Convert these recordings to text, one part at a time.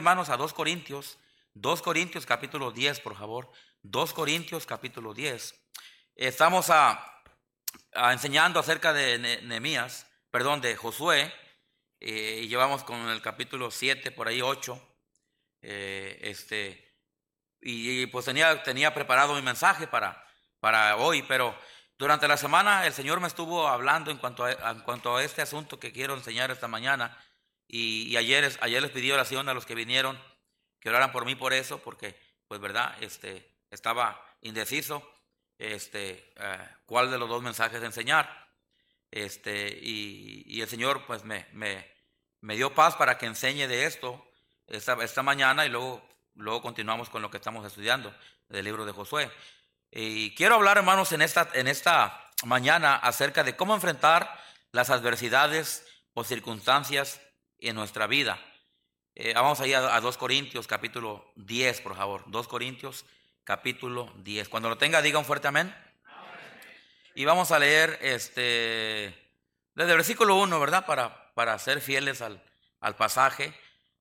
hermanos, a 2 Corintios, 2 Corintios capítulo 10, por favor. 2 Corintios capítulo 10. Estamos a, enseñando acerca de Nehemías, perdón, de Josué, eh, y llevamos con el capítulo 7, por ahí 8. Eh, este, y, pues tenía, tenía preparado mi mensaje para, para hoy, pero durante la semana el Señor me estuvo hablando en cuanto a, en cuanto a este asunto que quiero enseñar esta mañana. Y, ayer, les pedí oración a los que vinieron, que oraran por mí por eso, porque, pues, verdad, este, estaba indeciso, este, eh, cuál de los dos mensajes enseñar. Este, y, el Señor, pues, me, me, me, dio paz para que enseñe de esto esta, esta mañana y luego, luego continuamos con lo que estamos estudiando del libro de Josué. Y quiero hablar, hermanos, en esta, en esta mañana acerca de cómo enfrentar las adversidades o circunstancias en nuestra vida. Eh, vamos allá a, a 2 Corintios capítulo 10, por favor. 2 Corintios capítulo 10. Cuando lo tenga, diga un fuerte amén. Y vamos a leer este desde el versículo 1, ¿verdad? Para, para ser fieles al, al pasaje.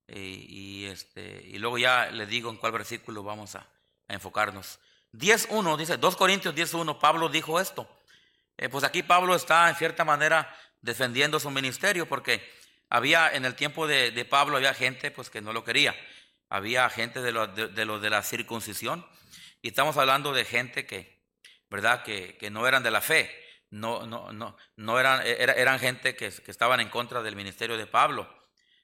Y, este, y luego ya les digo en cuál versículo vamos a, a enfocarnos. 10.1 dice, 2 Corintios 10.1, Pablo dijo esto. Eh, pues aquí Pablo está en cierta manera defendiendo su ministerio porque había en el tiempo de, Pablo había gente pues que no lo quería. Había gente de lo de, la circuncisión y estamos hablando de gente que, ¿verdad? Que, que no eran de la fe. No, no, no, no eran, eran gente que, que, estaban en contra del ministerio de Pablo.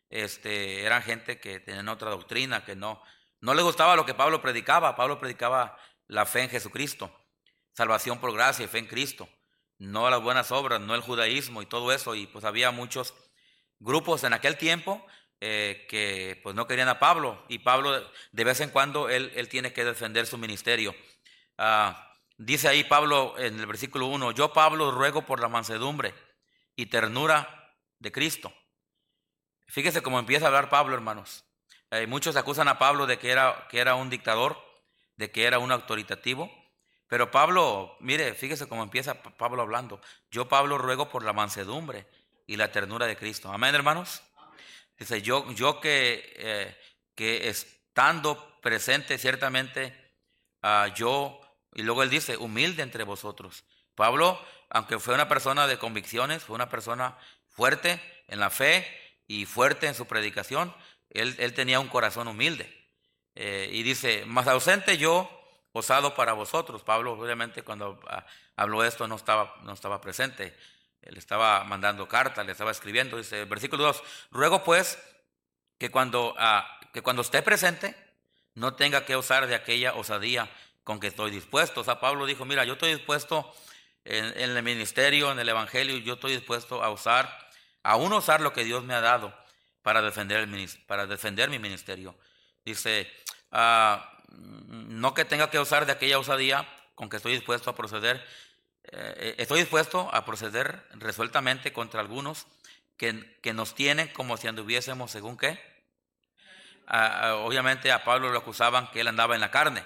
Este, eran gente que tenían otra doctrina, que no, no le gustaba lo que Pablo predicaba. Pablo predicaba la fe en Jesucristo, salvación por gracia y fe en Cristo, no las buenas obras, no el judaísmo y todo eso. Y pues había muchos grupos en aquel tiempo eh, que pues no querían a Pablo y Pablo de vez en cuando él, él tiene que defender su ministerio. Ah, dice ahí Pablo en el versículo 1, yo Pablo ruego por la mansedumbre y ternura de Cristo. Fíjese cómo empieza a hablar Pablo, hermanos. Eh, muchos acusan a Pablo de que era, que era un dictador, de que era un autoritativo. Pero Pablo, mire, fíjese cómo empieza Pablo hablando. Yo, Pablo, ruego por la mansedumbre y la ternura de Cristo. Amén, hermanos. Dice, yo, yo que, eh, que estando presente ciertamente, uh, yo, y luego él dice, humilde entre vosotros. Pablo, aunque fue una persona de convicciones, fue una persona fuerte en la fe y fuerte en su predicación, él, él tenía un corazón humilde. Eh, y dice, más ausente yo, osado para vosotros. Pablo, obviamente, cuando ah, habló esto, no estaba, no estaba presente. Él estaba mandando cartas, le estaba escribiendo. Dice, versículo 2, ruego pues que cuando, ah, que cuando esté presente, no tenga que usar de aquella osadía con que estoy dispuesto. O sea, Pablo dijo, mira, yo estoy dispuesto en, el ministerio, en el evangelio, yo estoy dispuesto a usar, aún usar lo que Dios me ha dado para defender, el, para defender mi ministerio. Dice, ah, no que tenga que usar de aquella osadía con que estoy dispuesto a proceder, eh, estoy dispuesto a proceder resueltamente contra algunos que, que nos tienen como si anduviésemos según qué. Obviamente a Pablo lo acusaban que él andaba en la carne,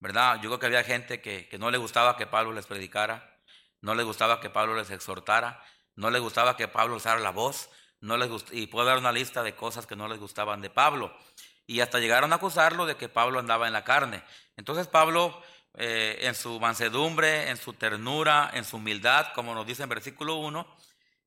¿verdad? Yo creo que había gente que, que no le gustaba que Pablo les predicara, no le gustaba que Pablo les exhortara, no le gustaba que Pablo usara la voz, no les y puedo dar una lista de cosas que no les gustaban de Pablo. Y hasta llegaron a acusarlo de que Pablo andaba en la carne. Entonces Pablo, eh, en su mansedumbre, en su ternura, en su humildad, como nos dice en versículo 1,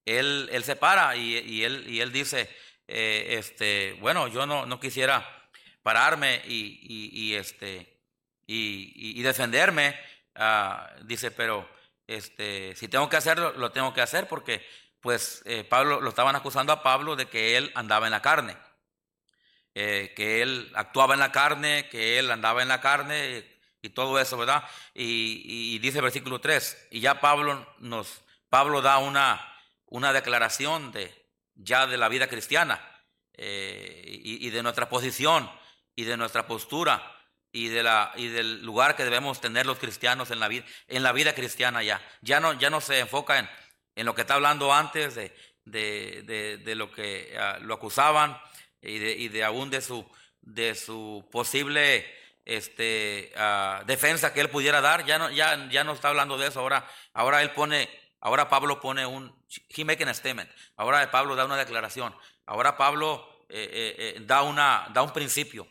él, él se para y, él, y él dice, eh, este, bueno, yo no, no quisiera pararme y, y este, y, defenderme, ah, dice, pero este, si tengo que hacerlo, lo tengo que hacer porque pues eh, Pablo lo estaban acusando a Pablo de que él andaba en la carne, que él actuaba en la carne, que él andaba en la carne y todo eso, ¿verdad? Y, dice versículo 3, y ya Pablo nos, Pablo da una, una declaración de ya de la vida cristiana eh, y, de nuestra posición y de nuestra postura y, de la, y del lugar que debemos tener los cristianos en la vida, en la vida cristiana ya. Ya no, ya no se enfoca en en lo que está hablando antes de, de, de, lo que ah, lo acusaban y de, y de aún de su, de su posible este, ah, defensa que él pudiera dar. Ya no, ya, ya no está hablando de eso. Ahora, ahora él pone, ahora Pablo pone un, he make a statement. Ahora Pablo da una declaración. Ahora Pablo eh, da, una, da un principio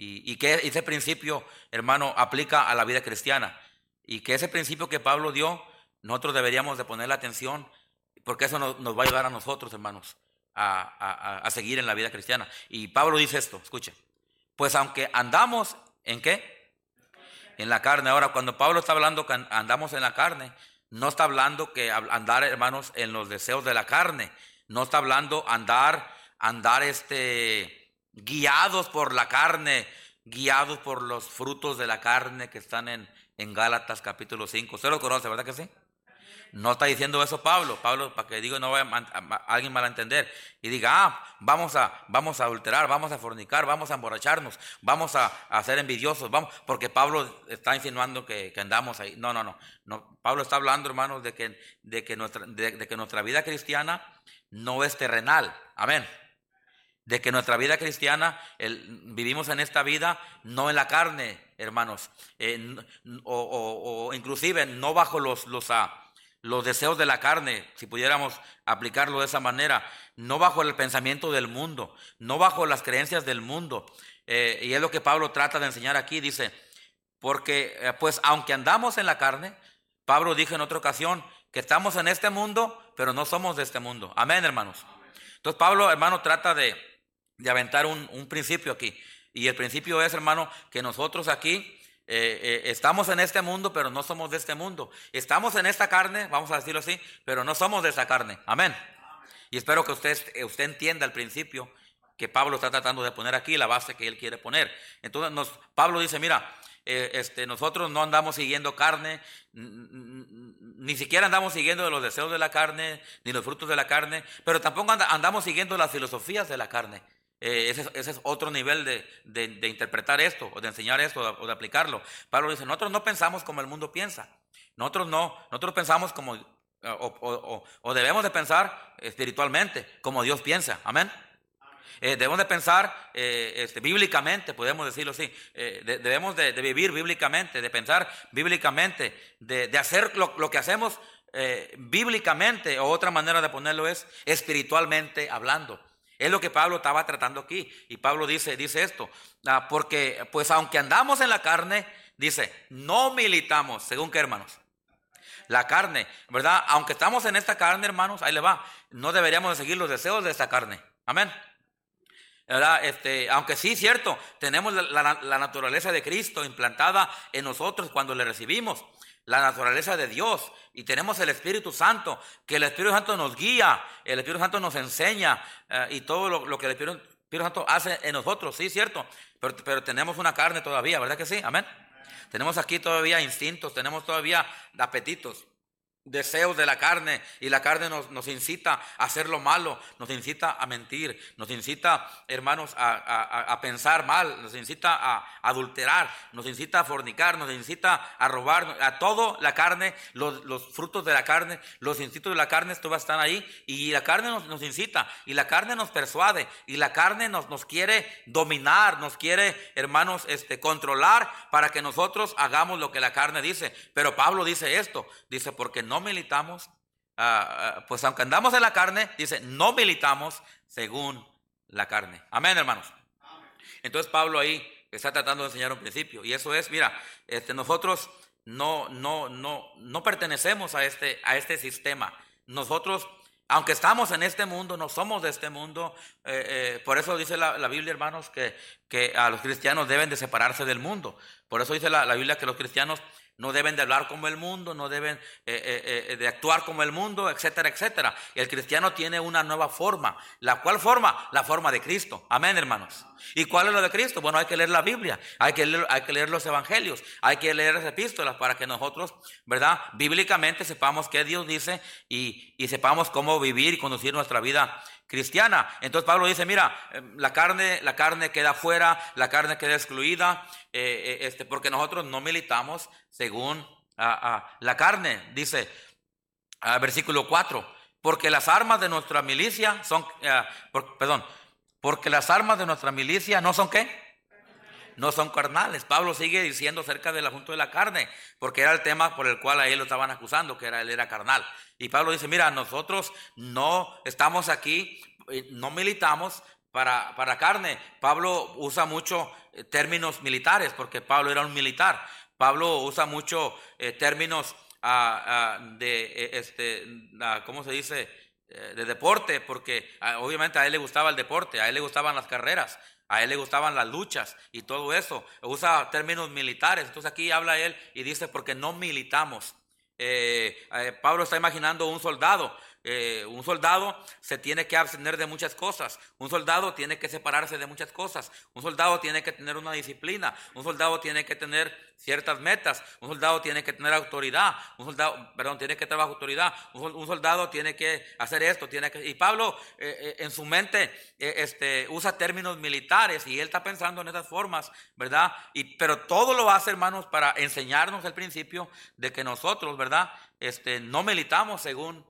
y, que ese principio, hermano, aplica a la vida cristiana y que ese principio que Pablo dio, nosotros deberíamos de poner la atención porque eso nos, va a ayudar a nosotros, hermanos, a, a seguir en la vida cristiana. Y Pablo dice esto, escuchen, pues aunque andamos en qué? En la carne. Ahora, cuando Pablo está hablando que andamos en la carne, no está hablando que andar, hermanos, en los deseos de la carne. No está hablando andar, andar este, guiados por la carne, guiados por los frutos de la carne que están en, en Gálatas capítulo 5. Usted lo conoce, ¿verdad que sí? No está diciendo eso Pablo. Pablo, para que digo, no vaya a, alguien mal a entender. Y diga, ah, vamos a, vamos a adulterar, vamos a fornicar, vamos a emborracharnos, vamos a, ser envidiosos, vamos, porque Pablo está insinuando que, andamos ahí. No, no, no, no. Pablo está hablando, hermanos, de que, de que, nuestra, de, que nuestra vida cristiana no es terrenal. Amén de que nuestra vida cristiana, vivimos en esta vida no en la carne, hermanos, eh, o, inclusive no bajo los, los, ah, los deseos de la carne, si pudiéramos aplicarlo de esa manera, no bajo el pensamiento del mundo, no bajo las creencias del mundo. Eh, y es lo que Pablo trata de enseñar aquí, dice, porque eh, pues aunque andamos en la carne, Pablo dijo en otra ocasión que estamos en este mundo, pero no somos de este mundo. Amén, hermanos. Entonces Pablo, hermano, trata de, de aventar un, un principio aquí. Y el principio es, hermano, que nosotros aquí eh, eh, estamos en este mundo, pero no somos de este mundo. Estamos en esta carne, vamos a decirlo así, pero no somos de esta carne. Amén. Y espero que usted, eh, usted entienda el principio que Pablo está tratando de poner aquí, la base que él quiere poner. Entonces nos, Pablo dice, mira, este, nosotros no andamos siguiendo carne, ni siquiera andamos siguiendo los deseos de la carne, ni los frutos de la carne, pero tampoco andamos siguiendo las filosofías de la carne. Eh, ese, es otro nivel de, interpretar esto, o de enseñar esto, o de aplicarlo. Pablo dice, nosotros no pensamos como el mundo piensa. Nosotros no, nosotros pensamos como, eh, o, debemos de pensar espiritualmente, como Dios piensa. Amén. Eh, debemos de pensar este, bíblicamente, podemos decirlo así. debemos de, vivir bíblicamente, de pensar bíblicamente, de, hacer lo, lo, que hacemos bíblicamente, o otra manera de ponerlo es espiritualmente hablando. Es lo que Pablo estaba tratando aquí. Y Pablo dice, dice esto, ah, porque pues aunque andamos en la carne, dice, no militamos, según qué hermanos. La carne, ¿verdad? Aunque estamos en esta carne, hermanos, ahí le va. No deberíamos seguir los deseos de esta carne. Amén. ¿verdad? Este, aunque sí, cierto, tenemos la, naturaleza de Cristo implantada en nosotros cuando le recibimos, la naturaleza de Dios, y tenemos el Espíritu Santo, que el Espíritu Santo nos guía, el Espíritu Santo nos enseña, eh, y todo lo, que el Espíritu, Santo hace en nosotros, sí, cierto, pero, pero tenemos una carne todavía, ¿verdad que sí? Amén. Tenemos aquí todavía instintos, tenemos todavía apetitos deseos de la carne y la carne nos, incita a hacer lo malo, nos incita a mentir, nos incita, hermanos, a, pensar mal, nos incita a adulterar, nos incita a fornicar, nos incita a robar, a todo la carne, los, los frutos de la carne, los instintos de la carne, a estar ahí y la carne nos, nos, incita y la carne nos persuade y la carne nos, nos quiere dominar, nos quiere, hermanos, este, controlar para que nosotros hagamos lo que la carne dice. Pero Pablo dice esto, dice, porque no militamos, ah, ah, pues aunque andamos en la carne, dice, no militamos según la carne. Amén, hermanos. Entonces Pablo ahí está tratando de enseñar un principio. Y eso es, mira, este, nosotros no, no, no, no pertenecemos a este, a este sistema. Nosotros, aunque estamos en este mundo, no somos de este mundo. Eh, eh, por eso dice la, Biblia, hermanos, que, que a los cristianos deben de separarse del mundo. Por eso dice la, la Biblia que los cristianos no deben de hablar como el mundo, no deben eh, eh, eh, de actuar como el mundo, etcétera, etcétera. El cristiano tiene una nueva forma. ¿La cual forma? La forma de Cristo. Amén, hermanos. ¿Y cuál es la de Cristo? Bueno, hay que leer la Biblia, hay que leer, hay que leer los evangelios, hay que leer las epístolas para que nosotros, ¿verdad? Bíblicamente sepamos qué Dios dice y, y sepamos cómo vivir y conducir nuestra vida cristiana. Entonces Pablo dice, mira, em, la carne, la carne queda fuera, la carne queda excluida, eh, eh, este, porque nosotros no militamos según la carne, dice versículo 4, porque las armas de nuestra milicia son, eh, perdón, porque las armas de nuestra milicia no son qué? No son carnales. Pablo sigue diciendo acerca del asunto de la carne, porque era el tema por el cual a él lo estaban acusando, que era él era carnal. Y Pablo dice, mira, nosotros no estamos aquí, eh, no militamos para, para carne. Pablo usa mucho eh, términos militares, porque Pablo era un militar. Pablo usa mucho eh, términos ah, ah, de, este, ah, ¿cómo se dice? de deporte, porque obviamente a él le gustaba el deporte, a él le gustaban las carreras, a él le gustaban las luchas y todo eso. Usa términos militares. Entonces aquí habla él y dice, porque no militamos. Pablo está imaginando un soldado eh, un soldado se tiene que abstener de muchas cosas, un soldado tiene que separarse de muchas cosas, un soldado tiene que tener una disciplina, un soldado tiene que tener ciertas metas, un soldado tiene que tener autoridad, un soldado, perdón, tiene que tener autoridad, un, soldado tiene que hacer esto, tiene que, y Pablo eh, eh, en su mente este, usa términos militares y él está pensando en esas formas, ¿verdad? Y, pero todo lo hace, hermanos, para enseñarnos el principio de que nosotros, ¿verdad? Este, no militamos según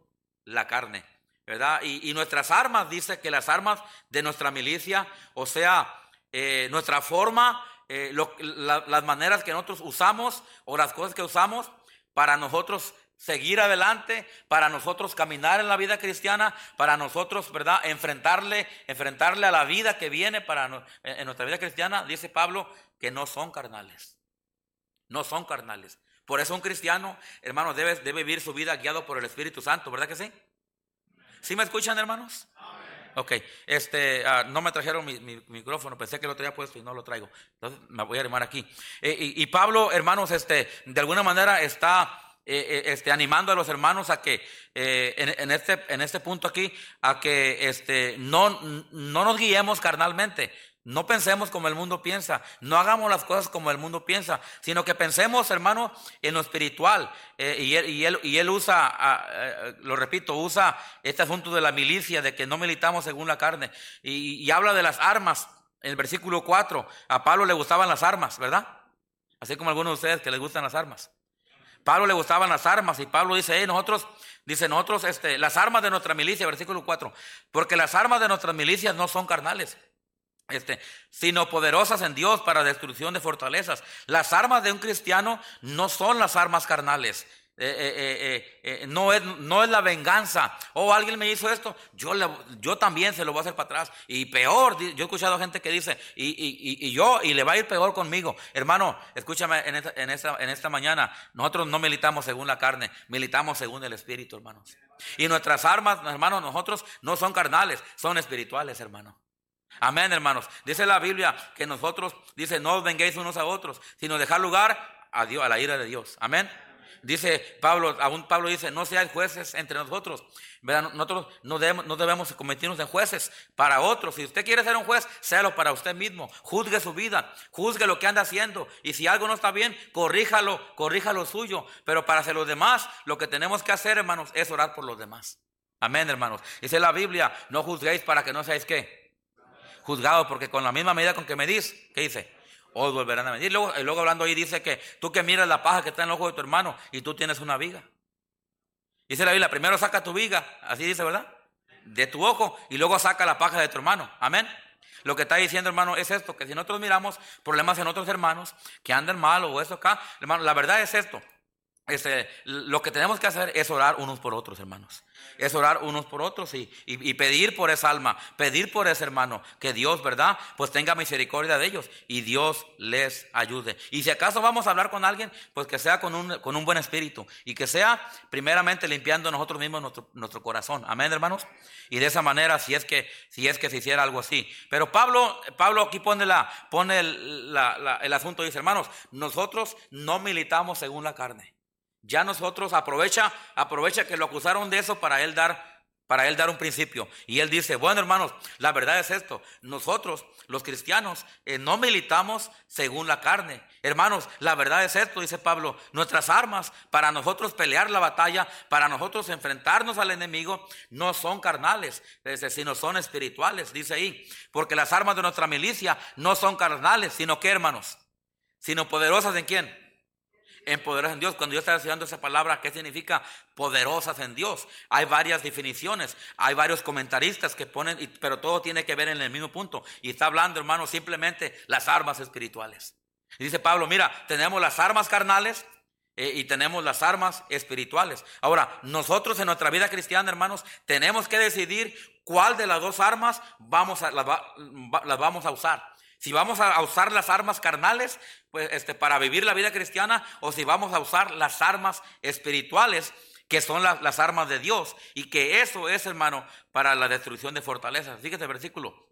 la carne, ¿verdad? Y, nuestras armas, dice que las armas de nuestra milicia, o sea, eh, nuestra forma, eh, las maneras que nosotros usamos o las cosas que usamos para nosotros seguir adelante, para nosotros caminar en la vida cristiana, para nosotros, ¿verdad? Enfrentarle, enfrentarle a la vida que viene para en nuestra vida cristiana, dice Pablo, que no son carnales. No son carnales. Por eso un cristiano, hermano, debe, debe vivir su vida guiado por el Espíritu Santo, ¿verdad que sí? ¿Sí me escuchan, hermanos? Ok, este, ah, no me trajeron mi, micrófono, pensé que lo traía puesto y no lo traigo. Entonces me voy a animar aquí. Eh, y, Pablo, hermanos, este, de alguna manera está eh, eh, este, animando a los hermanos a que en, este, en este punto aquí, a que este, no, no nos guiemos carnalmente, no pensemos como el mundo piensa, no hagamos las cosas como el mundo piensa, sino que pensemos, hermano, en lo espiritual. Eh, y, él, y, él, usa, ah, eh, lo repito, usa este asunto de la milicia, de que no militamos según la carne. Y, habla de las armas. En el versículo 4, a Pablo le gustaban las armas, ¿verdad? Así como a algunos de ustedes que les gustan las armas. Pablo le gustaban las armas y Pablo dice, nosotros, dice nosotros, este, las armas de nuestra milicia, versículo 4, porque las armas de nuestras milicias no son carnales este, sino poderosas en Dios para destrucción de fortalezas. Las armas de un cristiano no son las armas carnales. Eh, eh, eh, no, es, no es la venganza. Oh, alguien me hizo esto, yo, yo también se lo voy a hacer para atrás. Y peor, yo he escuchado gente que dice, y, y, y, yo, y le va a ir peor conmigo. Hermano, escúchame en esta, en, esta, en esta mañana, nosotros no militamos según la carne, militamos según el Espíritu, hermanos. Y nuestras armas, hermanos, nosotros no son carnales, son espirituales, hermano. Amén, hermanos. Dice la Biblia que nosotros, dice, no os venguéis unos a otros, sino dejar lugar a, Dios, a la ira de Dios. Amén. Dice Pablo, aún Pablo dice, no seáis jueces entre nosotros. Nosotros no debemos, no debemos convertirnos en jueces para otros. Si usted quiere ser un juez, séalo para usted mismo. Juzgue su vida, juzgue lo que anda haciendo. Y si algo no está bien, corríjalo, corrija lo suyo. Pero para hacer los demás, lo que tenemos que hacer, hermanos, es orar por los demás. Amén, hermanos. Dice la Biblia, no juzguéis para que no seáis qué juzgado, porque con la misma medida con que medís, ¿qué dice? Os volverán a medir. Luego, luego hablando ahí dice que tú que miras la paja que está en el ojo de tu hermano y tú tienes una viga. Dice la Biblia, primero saca tu viga, así dice, ¿verdad? De tu ojo y luego saca la paja de tu hermano. Amén. Lo que está diciendo, hermano, es esto, que si nosotros miramos problemas en otros hermanos que andan mal o eso acá, hermano, la verdad es esto. Este, lo que tenemos que hacer es orar unos por otros, hermanos. Es orar unos por otros y, y, pedir por esa alma, pedir por ese hermano, que Dios, ¿verdad? Pues tenga misericordia de ellos y Dios les ayude. Y si acaso vamos a hablar con alguien, pues que sea con un, con un buen espíritu y que sea primeramente limpiando nosotros mismos nuestro, corazón. Amén, hermanos. Y de esa manera, si es que, si es que se hiciera algo así. Pero Pablo, Pablo aquí pone, la, pone el, el asunto, dice, hermanos, nosotros no militamos según la carne. Ya nosotros aprovecha, aprovecha que lo acusaron de eso para él dar para él dar un principio. Y él dice, bueno hermanos, la verdad es esto, nosotros los cristianos eh, no militamos según la carne. Hermanos, la verdad es esto, dice Pablo, nuestras armas para nosotros pelear la batalla, para nosotros enfrentarnos al enemigo, no son carnales, sino son espirituales, dice ahí. Porque las armas de nuestra milicia no son carnales, sino que hermanos, sino poderosas en quién? En poderosas en Dios. Cuando yo estaba estudiando esa palabra, ¿qué significa poderosas en Dios? Hay varias definiciones, hay varios comentaristas que ponen, pero todo tiene que ver en el mismo punto. Y está hablando, hermano, simplemente las armas espirituales. Dice Pablo, mira, tenemos las armas carnales, eh, y tenemos las armas espirituales. Ahora, nosotros en nuestra vida cristiana, hermanos, tenemos que decidir cuál de las dos armas vamos a, las, vamos a usar. Si vamos a usar las armas carnales pues, este, para vivir la vida cristiana o si vamos a usar las armas espirituales que son las armas de Dios y que eso es, hermano, para la destrucción de fortalezas. Fíjate el versículo.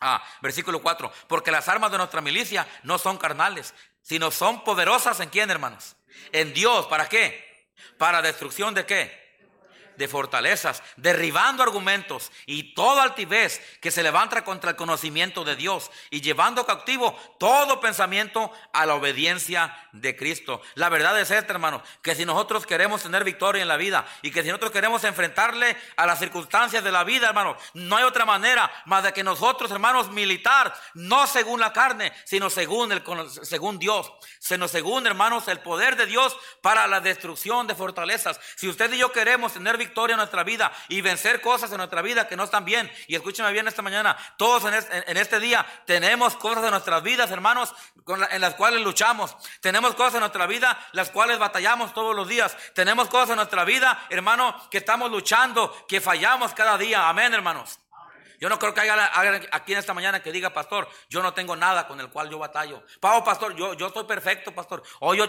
Ah, versículo 4. Porque las armas de nuestra milicia no son carnales, sino son poderosas en quién, hermanos? En Dios. ¿Para qué? Para destrucción de qué? De fortalezas, derribando argumentos y toda altivez que se levanta contra el conocimiento de Dios y llevando cautivo todo pensamiento a la obediencia de Cristo. La verdad es esta, hermano, que si nosotros queremos tener victoria en la vida y que si nosotros queremos enfrentarle a las circunstancias de la vida, hermano, no hay otra manera más de que nosotros, hermanos, militar, no según la carne, sino según, el, según Dios, sino según, hermanos, el poder de Dios para la destrucción de fortalezas. Si usted y yo queremos tener victoria, victoria en nuestra vida y vencer cosas en nuestra vida que no están bien. Y escúcheme bien esta mañana, todos en este, día tenemos cosas en nuestras vidas, hermanos, en las cuales luchamos. Tenemos cosas en nuestra vida, las cuales batallamos todos los días. Tenemos cosas en nuestra vida, hermano, que estamos luchando, que fallamos cada día. Amén, hermanos. Yo no creo que haya alguien aquí en esta mañana que diga, pastor, yo no tengo nada con el cual yo batallo. Pau, pastor, yo, yo estoy perfecto, pastor. O yo,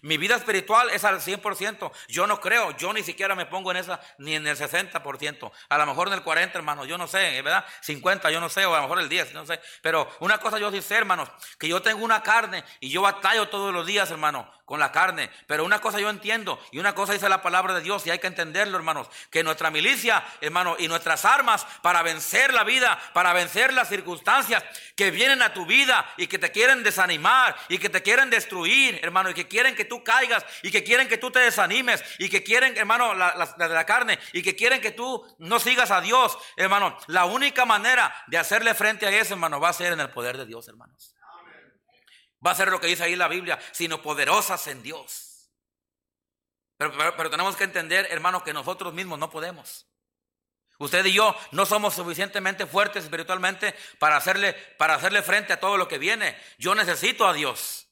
mi vida espiritual es al 100%. Yo no creo, yo ni siquiera me pongo en esa, ni en el 60%. A lo mejor en el 40, hermano, yo no sé, ¿verdad? 50, yo no sé, o a lo mejor el 10, no sé. Pero una cosa yo sí sé, hermanos, que yo tengo una carne y yo batallo todos los días, hermano con la carne. Pero una cosa yo entiendo y una cosa dice la palabra de Dios y hay que entenderlo, hermanos, que nuestra milicia, hermano, y nuestras armas para vencer la vida, para vencer las circunstancias que vienen a tu vida y que te quieren desanimar y que te quieren destruir, hermano, y que quieren que tú caigas y que quieren que tú te desanimes y que quieren, hermano, la, de la carne y que quieren que tú no sigas a Dios, hermano. La única manera de hacerle frente a eso, hermano, va a ser en el poder de Dios, hermanos va a ser lo que dice ahí la Biblia, sino poderosas en Dios. Pero, tenemos que entender, hermanos, que nosotros mismos no podemos. Usted y yo no somos suficientemente fuertes espiritualmente para hacerle, para hacerle frente a todo lo que viene. Yo necesito a Dios.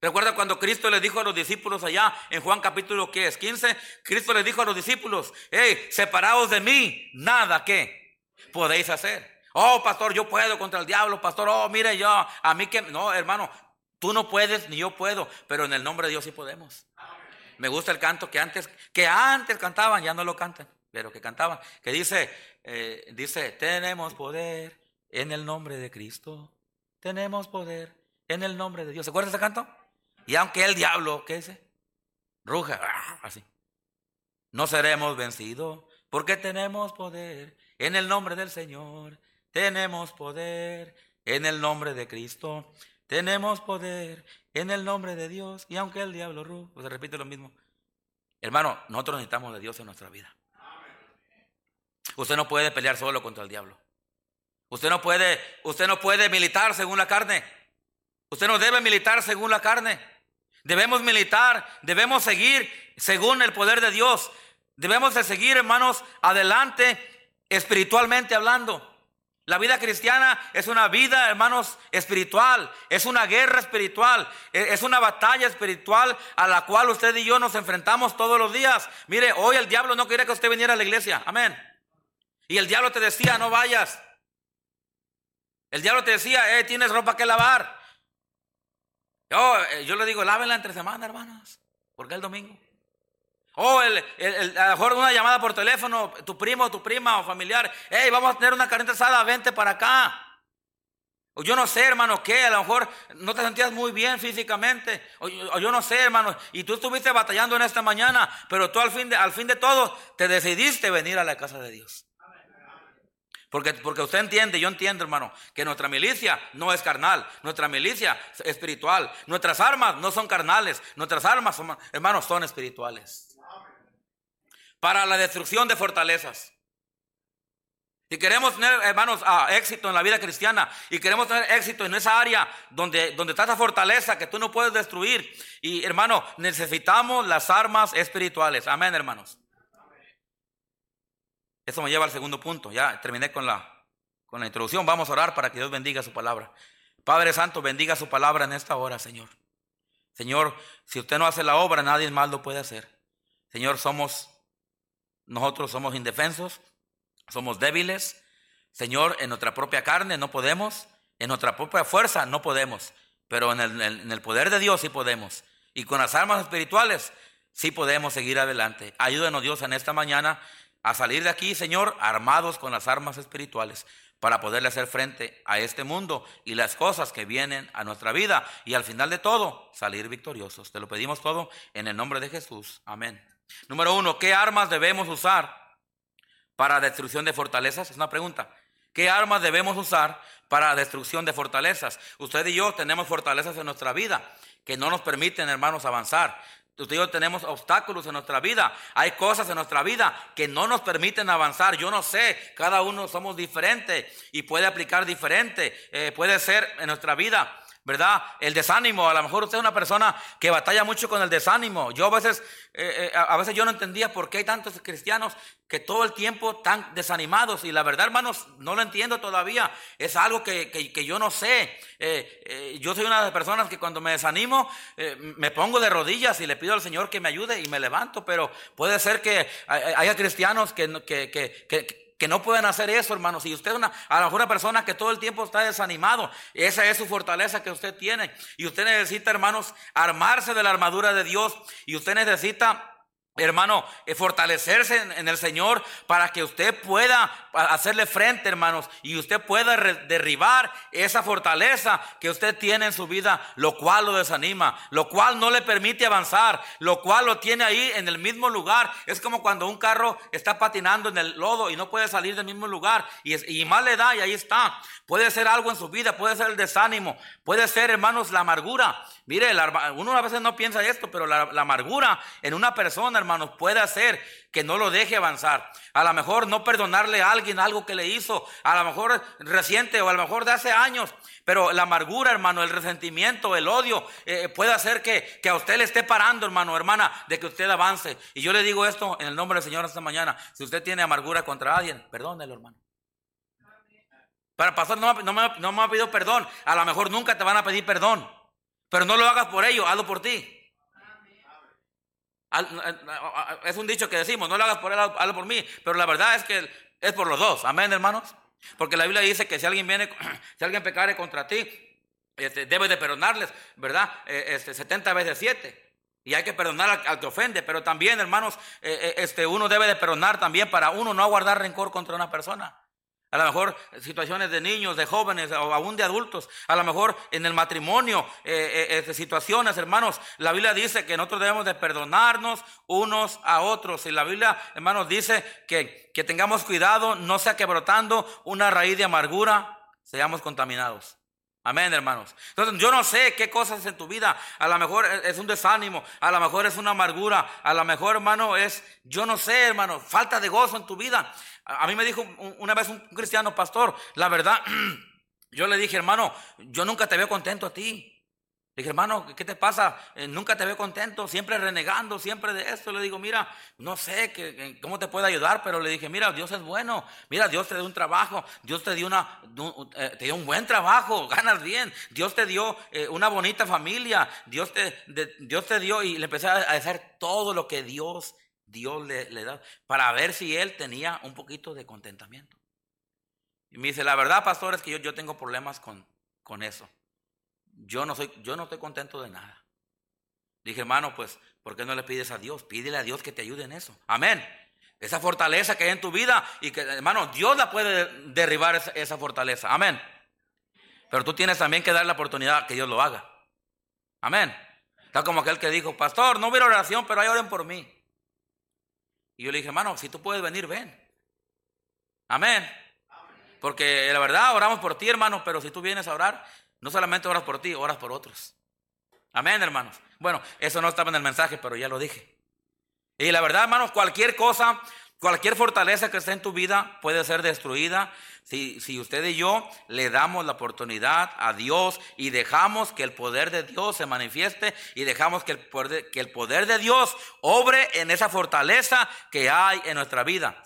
Recuerda cuando Cristo le dijo a los discípulos allá en Juan capítulo que es 15, Cristo le dijo a los discípulos, hey, separados de mí, nada que podéis hacer. Oh, pastor, yo puedo contra el diablo, pastor. Oh, mire yo, a mí que... No, hermano, tú no puedes ni yo puedo, pero en el nombre de Dios sí podemos. Me gusta el canto que antes, que antes cantaban, ya no lo cantan, pero que cantaban, que dice, eh, dice, tenemos poder en el nombre de Cristo, tenemos poder en el nombre de Dios. ¿Se acuerdan de ese canto? Y aunque el diablo, ¿qué dice? Ruja, ah, así. No seremos vencidos porque tenemos poder en el nombre del Señor. Tenemos poder en el nombre de Cristo. Tenemos poder en el nombre de Dios. Y aunque el diablo ruge, pues se repite lo mismo. Hermano, nosotros necesitamos de Dios en nuestra vida. Usted no puede pelear solo contra el diablo. Usted no puede, usted no puede militar según la carne. Usted no debe militar según la carne. Debemos militar, debemos seguir según el poder de Dios. Debemos de seguir, hermanos, adelante espiritualmente hablando. La vida cristiana es una vida, hermanos, espiritual, es una guerra espiritual, e, es una batalla espiritual a la cual usted y yo nos enfrentamos todos los días. Mire, hoy el diablo no quería que usted viniera a la iglesia, amén. Y el diablo te decía, no vayas. El diablo te decía, eh, tienes ropa que lavar. Yo, eh, yo le digo, lávenla entre semana, hermanos, porque el domingo. O el, a lo mejor una llamada por teléfono, tu primo, tu prima o familiar, hey, vamos a tener una carne asada, vente para acá. O yo no sé, hermano, qué, a lo mejor no te sentías muy bien físicamente. O, yo no sé, hermano, y tú estuviste batallando en esta mañana, pero tú al fin de, al fin de todo te decidiste venir a la casa de Dios. Porque, porque usted entiende, yo entiendo, hermano, que nuestra milicia no es carnal, nuestra milicia es espiritual. Nuestras armas no son carnales, nuestras armas, hermanos, son espirituales para la destrucción de fortalezas. Si queremos tener, hermanos, ah, éxito en la vida cristiana y queremos tener éxito en esa área donde, donde está esa fortaleza que tú no puedes destruir, y hermano, necesitamos las armas espirituales. Amén, hermanos. Eso me lleva al segundo punto. Ya terminé con la, con la introducción. Vamos a orar para que Dios bendiga su palabra. Padre Santo, bendiga su palabra en esta hora, Señor. Señor, si usted no hace la obra, nadie más lo puede hacer. Señor, somos, nosotros somos indefensos, somos débiles. Señor, en nuestra propia carne no podemos, en nuestra propia fuerza no podemos, pero en el, poder de Dios sí podemos. Y con las armas espirituales sí podemos seguir adelante. Ayúdanos Dios en esta mañana a salir de aquí, Señor, armados con las armas espirituales para poderle hacer frente a este mundo y las cosas que vienen a nuestra vida y al final de todo salir victoriosos. Te lo pedimos todo en el nombre de Jesús. Amén. Número uno, ¿qué armas debemos usar para destrucción de fortalezas? Es una pregunta. ¿Qué armas debemos usar para destrucción de fortalezas? Usted y yo tenemos fortalezas en nuestra vida que no nos permiten, hermanos, avanzar. Usted y yo tenemos obstáculos en nuestra vida. Hay cosas en nuestra vida que no nos permiten avanzar. Yo no sé, cada uno somos diferentes y puede aplicar diferente. Eh, puede ser en nuestra vida ¿verdad? El desánimo, a lo mejor usted es una persona que batalla mucho con el desánimo. Yo a veces, eh, eh, a veces yo no entendía por qué hay tantos cristianos que todo el tiempo están desanimados. Y la verdad, hermanos, no lo entiendo todavía. Es algo que, que, yo no sé. Eh, yo soy una de las personas que cuando me desanimo, me pongo de rodillas y le pido al Señor que me ayude y me levanto. Pero puede ser que haya cristianos que, que, que que no pueden hacer eso, hermanos. Si usted es una, a lo mejor una persona que todo el tiempo está desanimado, esa es su fortaleza que usted tiene. Y usted necesita, hermanos, armarse de la armadura de Dios. Y usted necesita Hermano, eh, fortalecerse en, el Señor para que usted pueda hacerle frente, hermanos, y usted pueda derribar esa fortaleza que usted tiene en su vida, lo cual lo desanima, lo cual no le permite avanzar, lo cual lo tiene ahí en el mismo lugar. Es como cuando un carro está patinando en el lodo y no puede salir del mismo lugar, y, y más le da y ahí está. Puede ser algo en su vida, puede ser el desánimo, puede ser, hermanos, la amargura. Mire, uno a veces no piensa esto, pero la, amargura en una persona, hermanos, puede hacer que no lo deje avanzar. A lo mejor no perdonarle a alguien algo que le hizo, a lo mejor reciente o a lo mejor de hace años. Pero la amargura, hermano, el resentimiento, el odio, eh, puede hacer que, que, a usted le esté parando, hermano, hermana, de que usted avance. Y yo le digo esto en el nombre del Señor esta mañana. Si usted tiene amargura contra alguien, perdónelo, hermano. Para pasar, no, no, me, no me ha pedido perdón. A lo mejor nunca te van a pedir perdón. Pero no lo hagas por ellos, hazlo por ti. Es un dicho que decimos, no lo hagas por él, hazlo por mí. Pero la verdad es que es por los dos. Amén, hermanos. Porque la Biblia dice que si alguien viene, si alguien pecare contra ti, este, debes de perdonarles, ¿verdad? Eh, este, 70 veces 7. Y hay que perdonar al, que ofende. Pero también, hermanos, eh, eh, este, uno debe de perdonar también para uno no guardar rencor contra una persona. A lo mejor situaciones de niños, de jóvenes o aún de adultos. A lo mejor en el matrimonio, eh, eh, eh, situaciones, hermanos. La Biblia dice que nosotros debemos de perdonarnos unos a otros. Y la Biblia, hermanos, dice que, que tengamos cuidado, no sea que brotando una raíz de amargura, seamos contaminados. Amén, hermanos. Entonces, yo no sé qué cosas en tu vida. A lo mejor es un desánimo, a lo mejor es una amargura, a lo mejor, hermano, es, yo no sé, hermano, falta de gozo en tu vida. A mí me dijo una vez un cristiano pastor, la verdad, yo le dije, hermano, yo nunca te veo contento a ti. Le dije, hermano, ¿qué te pasa? Eh, nunca te veo contento, siempre renegando, siempre de esto. Le digo, mira, no sé que, cómo te puedo ayudar, pero le dije, mira, Dios es bueno. Mira, Dios te dio un trabajo, Dios te dio, una, eh, te dio un buen trabajo, ganas bien. Dios te dio eh, una bonita familia, Dios te, Dios te dio y le empecé a hacer todo lo que Dios Dios le, da, para ver si él tenía un poquito de contentamiento. Y me dice, la verdad, pastor, es que yo, yo tengo problemas con, con eso. Yo no, soy, yo no estoy contento de nada. Dije, hermano, pues, ¿por qué no le pides a Dios? Pídele a Dios que te ayude en eso. Amén. Esa fortaleza que hay en tu vida y que, hermano, Dios la puede derribar esa, fortaleza. Amén. Pero tú tienes también que dar la oportunidad que Dios lo haga. Amén. Está como aquel que dijo, pastor, no hubiera oración, pero hay oren por mí. Y yo le dije, hermano, si tú puedes venir, ven. Amén. Porque la verdad, oramos por ti, hermano, pero si tú vienes a orar, no solamente oras por ti, oras por otros. Amén, hermanos. Bueno, eso no estaba en el mensaje, pero ya lo dije. Y la verdad, hermanos, cualquier cosa Cualquier fortaleza que esté en tu vida puede ser destruida si, si, usted y yo le damos la oportunidad a Dios y dejamos que el poder de Dios se manifieste y dejamos que el poder de, que el poder de Dios obre en esa fortaleza que hay en nuestra vida.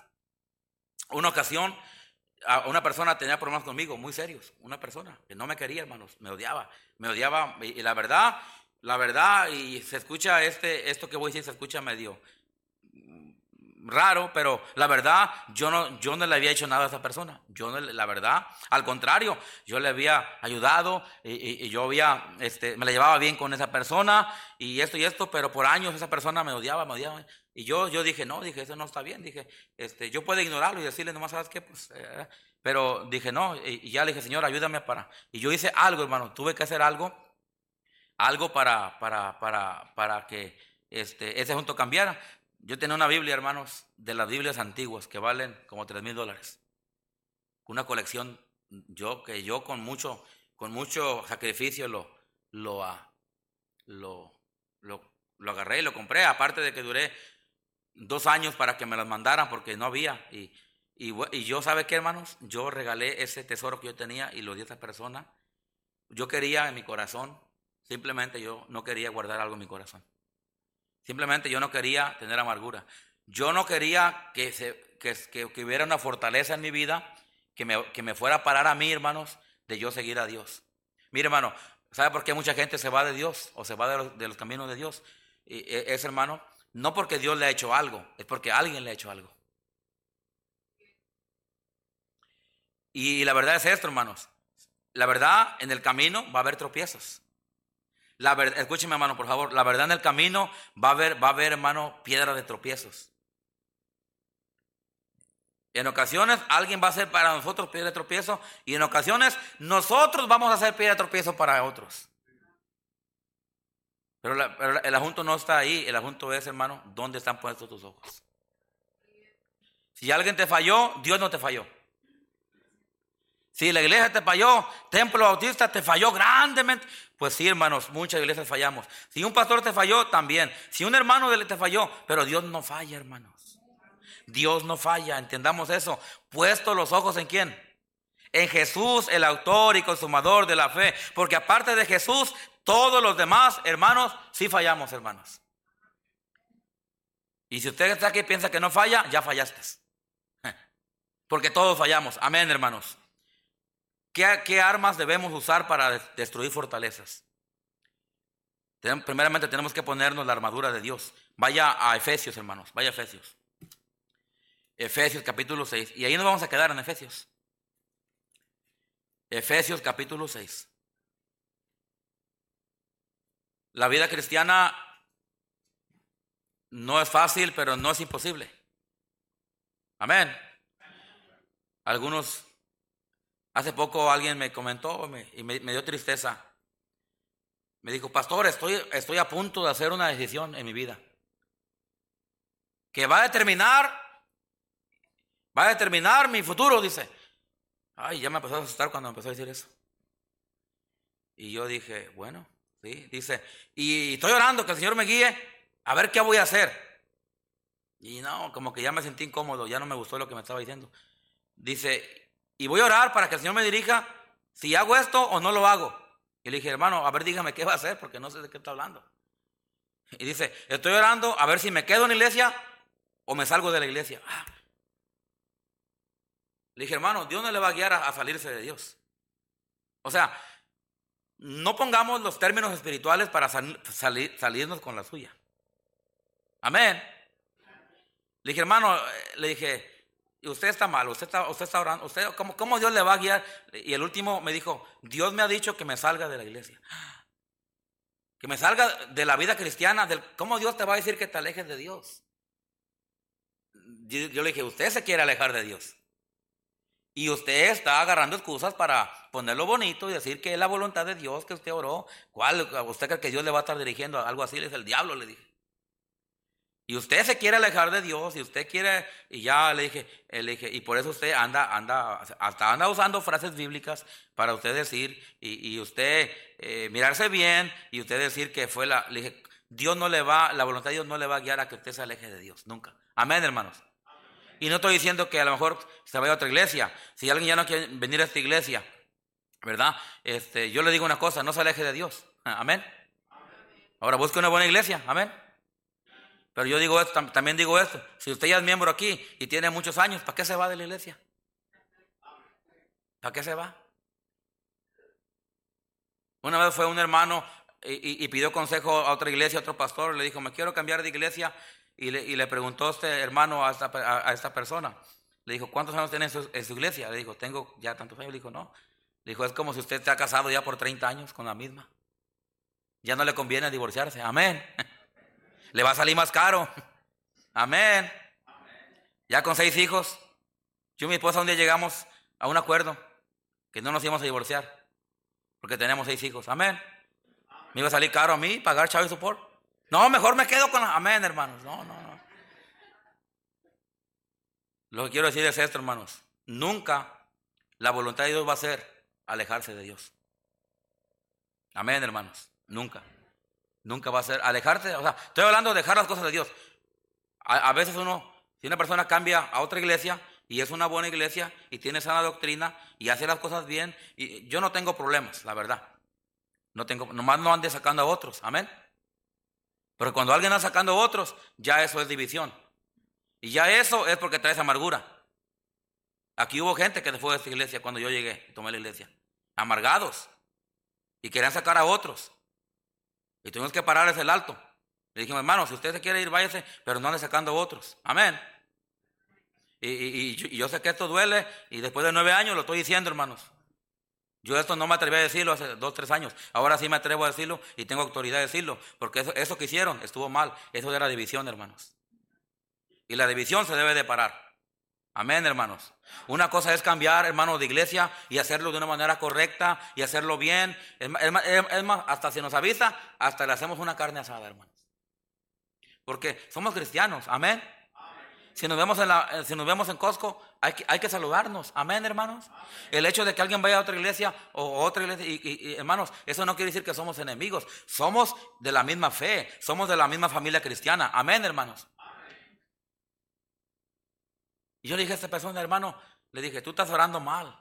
Una ocasión, una persona tenía problemas conmigo muy serios, una persona que no me quería, hermanos, me odiaba, me odiaba y la verdad la verdad, y se escucha este, esto que voy a decir, se escucha medio raro, pero la verdad, yo no, yo no le había hecho nada a esa persona. Yo no, la verdad, al contrario, yo le había ayudado y, yo había, este, me la llevaba bien con esa persona y esto y esto, pero por años esa persona me odiaba, me odiaba. Y yo, yo dije, no, dije, eso no está bien. Dije, este, yo puedo ignorarlo y decirle, nomás, ¿sabes qué? Pues, eh", pero dije, no, y, ya le dije, Señor, ayúdame para. Y yo hice algo, hermano, tuve que hacer algo, algo para, para, para, para que este, ese asunto cambiara. Yo tenía una Biblia, hermanos, de las Biblias antiguas que valen como tres mil dólares. Una colección, yo que yo con mucho, con mucho sacrificio lo, lo, ah, lo, lo, lo agarré y lo compré. Aparte de que duré dos años para que me las mandaran porque no había. Y, y, y, yo, ¿sabe qué, hermanos? Yo regalé ese tesoro que yo tenía y lo di a esa persona. Yo quería en mi corazón, simplemente yo no quería guardar algo en mi corazón. Simplemente yo no quería tener amargura. Yo no quería que, se, que, hubiera una fortaleza en mi vida que me, que me fuera a parar a mí, hermanos, de yo seguir a Dios. Mire, hermano, ¿sabe por qué mucha gente se va de Dios o se va de los, de los caminos de Dios? E, es, hermano, no porque Dios le ha hecho algo, es porque alguien le ha hecho algo. Y la verdad es esto, hermanos. La verdad, en el camino va a haber tropiezos. La escúcheme, hermano, por favor. La verdad en el camino va a haber, va a haber, hermano, piedra de tropiezos. En ocasiones alguien va a ser para nosotros piedra de tropiezo y en ocasiones nosotros vamos a ser piedra de tropiezo para otros. Pero, pero, el asunto no está ahí, el asunto es, hermano, ¿dónde están puestos tus ojos? Si alguien te falló, Dios no te falló. Si la iglesia te falló, Templo Bautista te falló grandemente. Pues sí, hermanos, muchas iglesias fallamos. Si un pastor te falló, también. Si un hermano te falló, pero Dios no falla, hermanos. Dios no falla, entendamos eso. Puesto los ojos en quién? En Jesús, el autor y consumador de la fe. Porque aparte de Jesús, todos los demás, hermanos, sí fallamos, hermanos. Y si usted está aquí y piensa que no falla, ya fallaste. Porque todos fallamos. Amén, hermanos. ¿Qué, armas debemos usar para destruir fortalezas? Primeramente tenemos que ponernos la armadura de Dios. Vaya a Efesios, hermanos, vaya a Efesios. Efesios capítulo 6. Y ahí nos vamos a quedar en Efesios. Efesios capítulo 6. La vida cristiana no es fácil, pero no es imposible. Amén. Algunos Hace poco alguien me comentó y me, dio tristeza. Me dijo, pastor, estoy, estoy a punto de hacer una decisión en mi vida. Que va a determinar, va a determinar mi futuro, dice. Ay, ya me empezó a asustar cuando empezó a decir eso. Y yo dije, bueno, sí, dice, y estoy orando que el Señor me guíe a ver qué voy a hacer. Y no, como que ya me sentí incómodo, ya no me gustó lo que me estaba diciendo. Dice, y voy a orar para que el Señor me dirija si hago esto o no lo hago. Y le dije, hermano, a ver, dígame qué va a hacer, porque no sé de qué está hablando. Y dice, estoy orando a ver si me quedo en la iglesia o me salgo de la iglesia. Ah. Le dije, hermano, Dios no le va a guiar a, salirse de Dios. O sea, no pongamos los términos espirituales para salirnos con la suya. Amén. Le dije, hermano, eh, le dije, usted está mal, usted está, usted está orando, usted, ¿cómo, ¿cómo Dios le va a guiar? Y el último me dijo, Dios me ha dicho que me salga de la iglesia. Que me salga de la vida cristiana. Del, ¿Cómo Dios te va a decir que te alejes de Dios? Yo, le dije, usted se quiere alejar de Dios. Y usted está agarrando excusas para ponerlo bonito y decir que es la voluntad de Dios que usted oró. ¿Cuál? ¿Usted cree que Dios le va a estar dirigiendo? Algo así, le dice el diablo, le dije. Y usted se quiere alejar de Dios, y usted quiere, y ya le dije, eh, le dije, y por eso usted anda, anda, hasta anda usando frases bíblicas para usted decir, y, usted eh, mirarse bien, y usted decir que fue la, le dije, Dios no le va, la voluntad de Dios no le va a guiar a que usted se aleje de Dios, nunca. Amén, hermanos. Y no estoy diciendo que a lo mejor se vaya a otra iglesia. Si alguien ya no quiere venir a esta iglesia, ¿verdad? Este, yo le digo una cosa, no se aleje de Dios. Amén. Ahora busque una buena iglesia. Amén. Pero yo digo esto, también digo esto. Si usted ya es miembro aquí y tiene muchos años, ¿para qué se va de la iglesia? ¿Para qué se va? Una vez fue un hermano, y, pidió consejo a otra iglesia, a otro pastor, le dijo, me quiero cambiar de iglesia, y le, preguntó a este hermano a esta, persona, le dijo, ¿cuántos años tiene en su, iglesia? Le dijo, tengo ya tantos años, le dijo, no. Le dijo, es como si usted se ha casado ya por 30 años con la misma. Ya no le conviene divorciarse, amén. Le va a salir más caro, amén. Ya con seis hijos, yo y mi esposa un día llegamos a un acuerdo que no nos íbamos a divorciar porque tenemos seis hijos, amén. ¿Me iba a salir caro a mí pagar child support? No, mejor me quedo con la... Amén, hermanos. No, no, no. Lo que quiero decir es esto, hermanos. Nunca la voluntad de Dios va a ser alejarse de Dios. Amén, hermanos. Nunca. Nunca va a ser alejarse. O sea, estoy hablando de dejar las cosas de Dios. A, veces uno, si una persona cambia a otra iglesia y es una buena iglesia y tiene sana doctrina y hace las cosas bien, y yo no tengo problemas, la verdad. No tengo, nomás no ande sacando a otros, amén. Pero cuando alguien anda sacando a otros, ya eso es división. Y ya eso es porque traes amargura. Aquí hubo gente que se fue de esta iglesia cuando yo llegué tomé la iglesia. Amargados. Y querían sacar a otros. Y tuvimos que pararles el alto. Le dijimos, hermano, si usted se quiere ir, váyase, pero no ande sacando a otros. Amén. Y, y, yo sé que esto duele y después de nueve años lo estoy diciendo, hermanos. Yo esto no me atreví a decirlo hace dos, tres años. Ahora sí me atrevo a decirlo y tengo autoridad de decirlo. Porque eso, eso que hicieron estuvo mal. Eso era división, hermanos. Y la división se debe de parar. Amén, hermanos. Una cosa es cambiar, hermanos, de iglesia y hacerlo de una manera correcta y hacerlo bien. Es más, hasta si nos avisa, hasta le hacemos una carne asada, hermanos. Porque somos cristianos. Amén. Si nos vemos en, la, si nos vemos en Costco, hay que, hay que saludarnos. Amén, hermanos. El hecho de que alguien vaya a otra iglesia o otra iglesia, y, hermanos, eso no quiere decir que somos enemigos. Somos de la misma fe, somos de la misma familia cristiana. Amén, hermanos. Y yo le dije a esta persona, hermano, le dije, tú estás orando mal.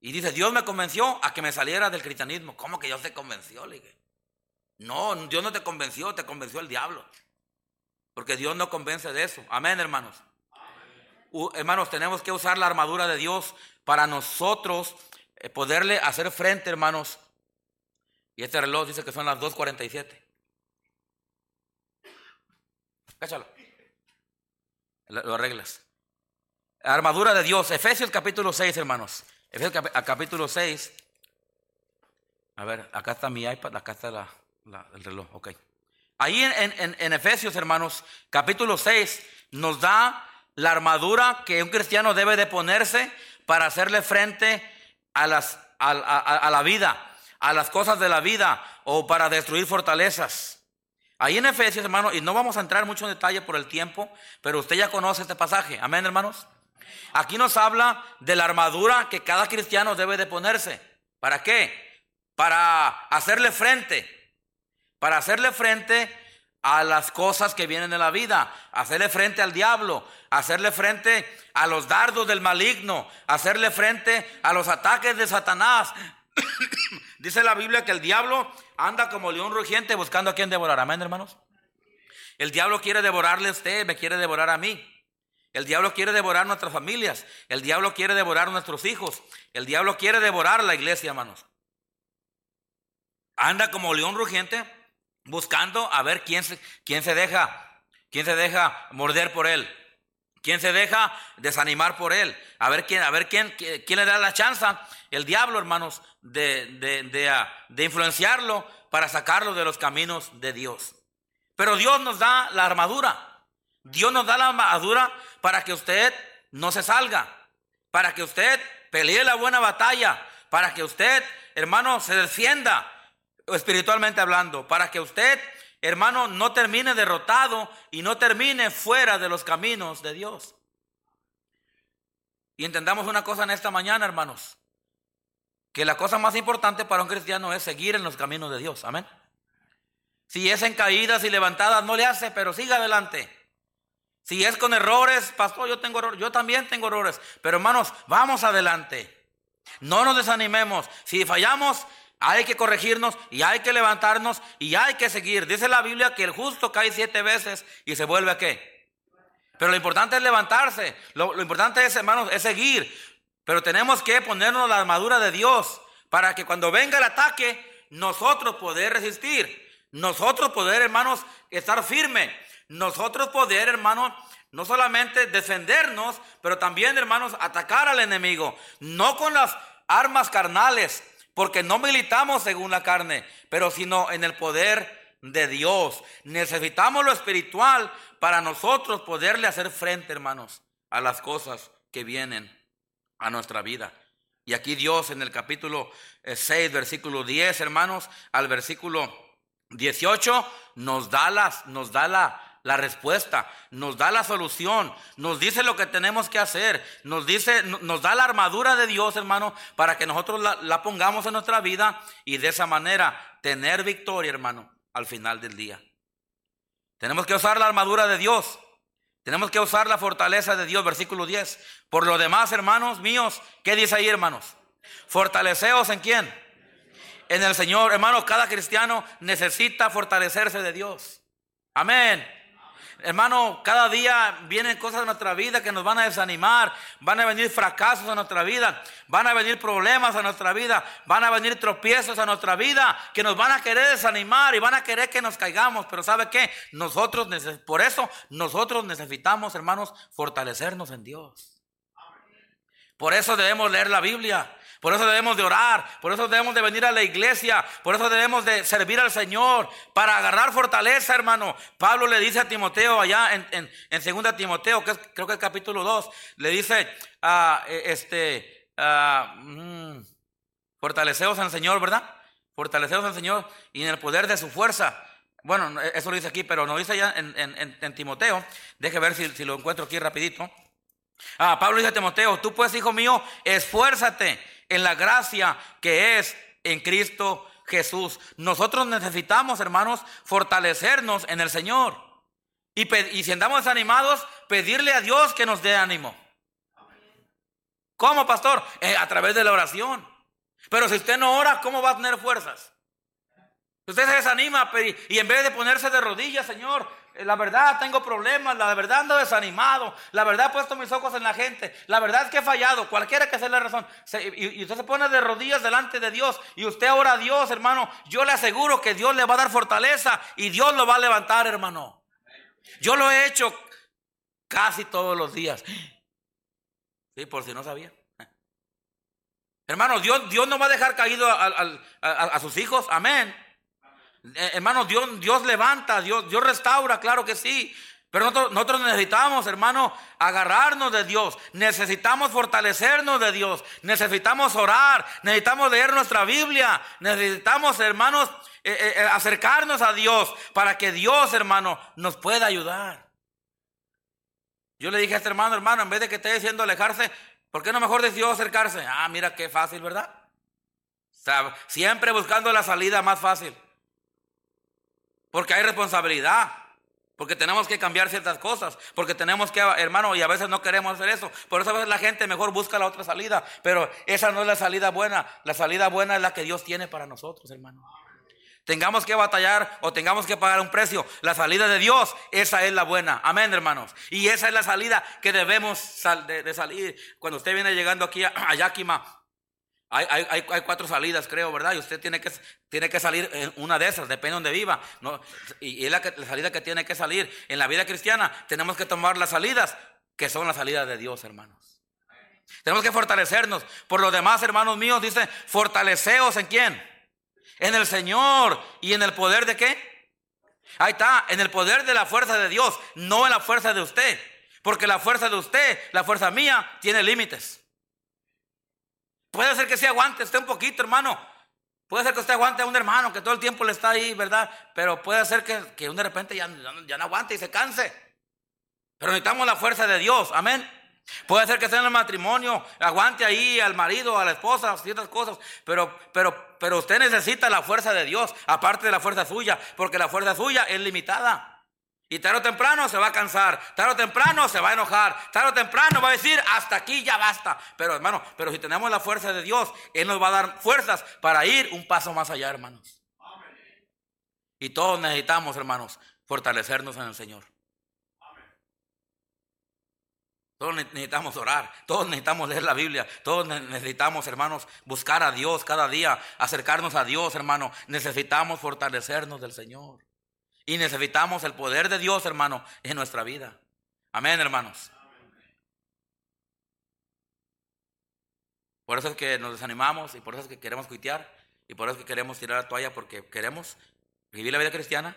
Y dice, Dios me convenció a que me saliera del cristianismo. ¿Cómo que Dios te convenció? No, Dios no te convenció, te convenció el diablo. Porque Dios no convence de eso. Amén, hermanos. hermanos, tenemos que usar la armadura de Dios para nosotros eh, poderle hacer frente, hermanos. Y este reloj dice que son las 2.47. Cáchalo. Lo arreglas. armadura de Dios. Efesios capítulo 6, hermanos. Efesios capítulo 6. A ver, acá está mi iPad, acá está el reloj. Ok. Ahí en, Efesios, hermanos, capítulo 6, nos da la armadura que un cristiano debe de ponerse para hacerle frente a, las, a, la vida, a las cosas de la vida o para destruir fortalezas. Ahí en Efesios, hermanos, y no vamos a entrar mucho en detalle por el tiempo, pero usted ya conoce este pasaje. Amén, hermanos. Aquí nos habla de la armadura que cada cristiano debe de ponerse. ¿Para qué? Para hacerle frente para hacerle frente a las cosas que vienen de la vida, hacerle frente al diablo, hacerle frente a los dardos del maligno, hacerle frente a los ataques de Satanás. Dice la Biblia que el diablo anda como león rugiente buscando a quien devorar. Amén, hermanos. El diablo quiere devorarle a usted, me quiere devorar a mí. El diablo quiere devorar nuestras familias. El diablo quiere devorar nuestros hijos. El diablo quiere devorar la iglesia, hermanos. Anda como león rugiente buscando a ver quién se, quién se deja, quién se deja morder por él, quién se deja desanimar por él, a ver quién, a ver quién, quién le da la chance, el diablo, hermanos, de, de, de, ah, de influenciarlo para sacarlo de los caminos de Dios. Pero Dios nos da la armadura. Dios nos da la armadura para que usted no se salga, para que usted pelee la buena batalla, para que usted, hermano, se defienda, espiritualmente hablando, para que usted, hermano, no termine derrotado y no termine fuera de los caminos de Dios. Y entendamos una cosa en esta mañana, hermanos, que la cosa más importante para un cristiano es seguir en los caminos de Dios. Amén. Si es en caídas y levantadas, no le hace, pero siga adelante. Si es con errores, pastor, yo tengo errores, yo también tengo errores, pero hermanos, vamos adelante. No nos desanimemos. Si fallamos, hay que corregirnos y hay que levantarnos y hay que seguir. Dice la Biblia que el justo cae siete veces y se vuelve a qué. Pero lo importante es levantarse. Lo, importante es, hermanos, es seguir. Pero tenemos que ponernos la armadura de Dios para que cuando venga el ataque nosotros poder resistir. Nosotros poder, hermanos, estar firme. Nosotros poder, hermanos, no solamente defendernos, pero también, hermanos, atacar al enemigo. No con las armas carnales, porque no militamos según la carne, pero sino en el poder de Dios. Necesitamos lo espiritual para nosotros poderle hacer frente, hermanos, a las cosas que vienen a nuestra vida. Y aquí Dios en el capítulo 6, eh, versículo 10, hermanos, al versículo 18, nos da, las, nos da la, la respuesta, nos da la solución, nos dice lo que tenemos que hacer, nos dice, nos da la armadura de Dios, hermano, para que nosotros la, pongamos en nuestra vida y de esa manera tener victoria, hermano, al final del día. Tenemos que usar la armadura de Dios. Tenemos que usar la fortaleza de Dios, versículo 10. Por lo demás, hermanos míos, ¿qué dice ahí, hermanos? Fortaleceos en quién? En el Señor, hermano, cada cristiano necesita fortalecerse de Dios. Amén. Hermano, cada día vienen cosas en nuestra vida que nos van a desanimar, van a venir fracasos a nuestra vida, van a venir problemas a nuestra vida, van a venir tropiezos a nuestra vida que nos van a querer desanimar y van a querer que nos caigamos. Pero ¿sabe qué? Nosotros, por eso, nosotros necesitamos, hermanos, fortalecernos en Dios. Por eso debemos leer la Biblia. Por eso debemos de orar, por eso debemos de venir a la iglesia, por eso debemos de servir al Señor, para agarrar fortaleza, hermano. Pablo le dice a Timoteo allá en, en, en segunda Timoteo, que es, creo que el capítulo 2, le dice, a ah, e, este, uh, mm, fortaleceos al Señor, ¿verdad? Fortaleceos al Señor y en el poder de su fuerza. Bueno, eso lo dice aquí, pero no dice allá en, en Timoteo. Deje ver si, si lo encuentro aquí rapidito. Ah, Pablo dice a Timoteo, tú pues, hijo mío, esfuérzate en la gracia que es en Cristo Jesús. Nosotros necesitamos, hermanos, fortalecernos en el Señor. Y, si andamos desanimados, pedirle a Dios que nos dé ánimo. ¿Cómo, pastor? Eh, a través de la oración. Pero si usted no ora, ¿cómo va a tener fuerzas? Usted se desanima y en vez de ponerse de rodillas, Señor, la verdad tengo problemas, la verdad ando desanimado, la verdad he puesto mis ojos en la gente, la verdad es que he fallado, cualquiera que sea la razón. y, usted se pone de rodillas delante de Dios y usted ora a Dios, hermano. Yo le aseguro que Dios le va a dar fortaleza y Dios lo va a levantar, hermano. Yo lo he hecho casi todos los días. Sí, por si no sabía. Hermano, Dios, Dios no va a dejar caído a sus hijos, amén. Eh, hermano, Dios, Dios levanta, Dios, Dios restaura, claro que sí. Pero nosotros, necesitamos, hermano, agarrarnos de Dios. Necesitamos fortalecernos de Dios. Necesitamos orar. Necesitamos leer nuestra Biblia. Necesitamos, hermanos, eh, eh, acercarnos a Dios para que Dios, hermano, nos pueda ayudar. Yo le dije a este hermano, hermano, en vez de que esté diciendo alejarse, ¿por qué no mejor decidió acercarse? Ah, mira qué fácil, ¿verdad? siempre buscando la salida más fácil. Porque hay responsabilidad. Porque tenemos que cambiar ciertas cosas. Porque tenemos que, hermano, y a veces no queremos hacer eso. Por eso a veces la gente mejor busca la otra salida. Pero esa no es la salida buena. La salida buena es la que Dios tiene para nosotros, hermano. Tengamos que batallar o tengamos que pagar un precio. La salida de Dios, esa es la buena. Amén, hermanos. Y esa es la salida que debemos de, salir. Cuando usted viene llegando aquí a, a Yakima, hay, hay, hay, cuatro salidas, creo, ¿verdad? Y usted tiene que, tiene que salir en una de esas, depende de donde viva. ¿no? Y, es la, la, salida que tiene que salir. En la vida cristiana tenemos que tomar las salidas, que son las salidas de Dios, hermanos. Tenemos que fortalecernos. Por lo demás, hermanos míos, dice, fortaleceos en quién? En el Señor. ¿Y en el poder de qué? Ahí está, en el poder de la fuerza de Dios, no en la fuerza de usted. Porque la fuerza de usted, la fuerza mía, tiene límites. Puede ser que se aguante usted un poquito, hermano. Puede ser que usted aguante a un hermano que todo el tiempo le está ahí, ¿verdad? Pero puede ser que, que de repente ya, ya no aguante y se canse. Pero necesitamos la fuerza de Dios, amén. Puede ser que sea en el matrimonio, aguante ahí al marido, a la esposa, ciertas cosas, pero, pero, pero usted necesita la fuerza de Dios, aparte de la fuerza suya, porque la fuerza suya es limitada. Y tarde o temprano se va a cansar, tarde o temprano se va a enojar, tarde o temprano va a decir, hasta aquí ya basta. Pero hermano, pero si tenemos la fuerza de Dios, Él nos va a dar fuerzas para ir un paso más allá, hermanos. Y todos necesitamos, hermanos, fortalecernos en el Señor. Todos necesitamos orar, todos necesitamos leer la Biblia, todos necesitamos, hermanos, buscar a Dios cada día, acercarnos a Dios, hermano. Necesitamos fortalecernos del Señor. Y necesitamos el poder de Dios, hermano, en nuestra vida. Amén, hermanos. Por eso es que nos desanimamos y por eso es que queremos cuitear y por eso es que queremos tirar la toalla porque queremos vivir la vida cristiana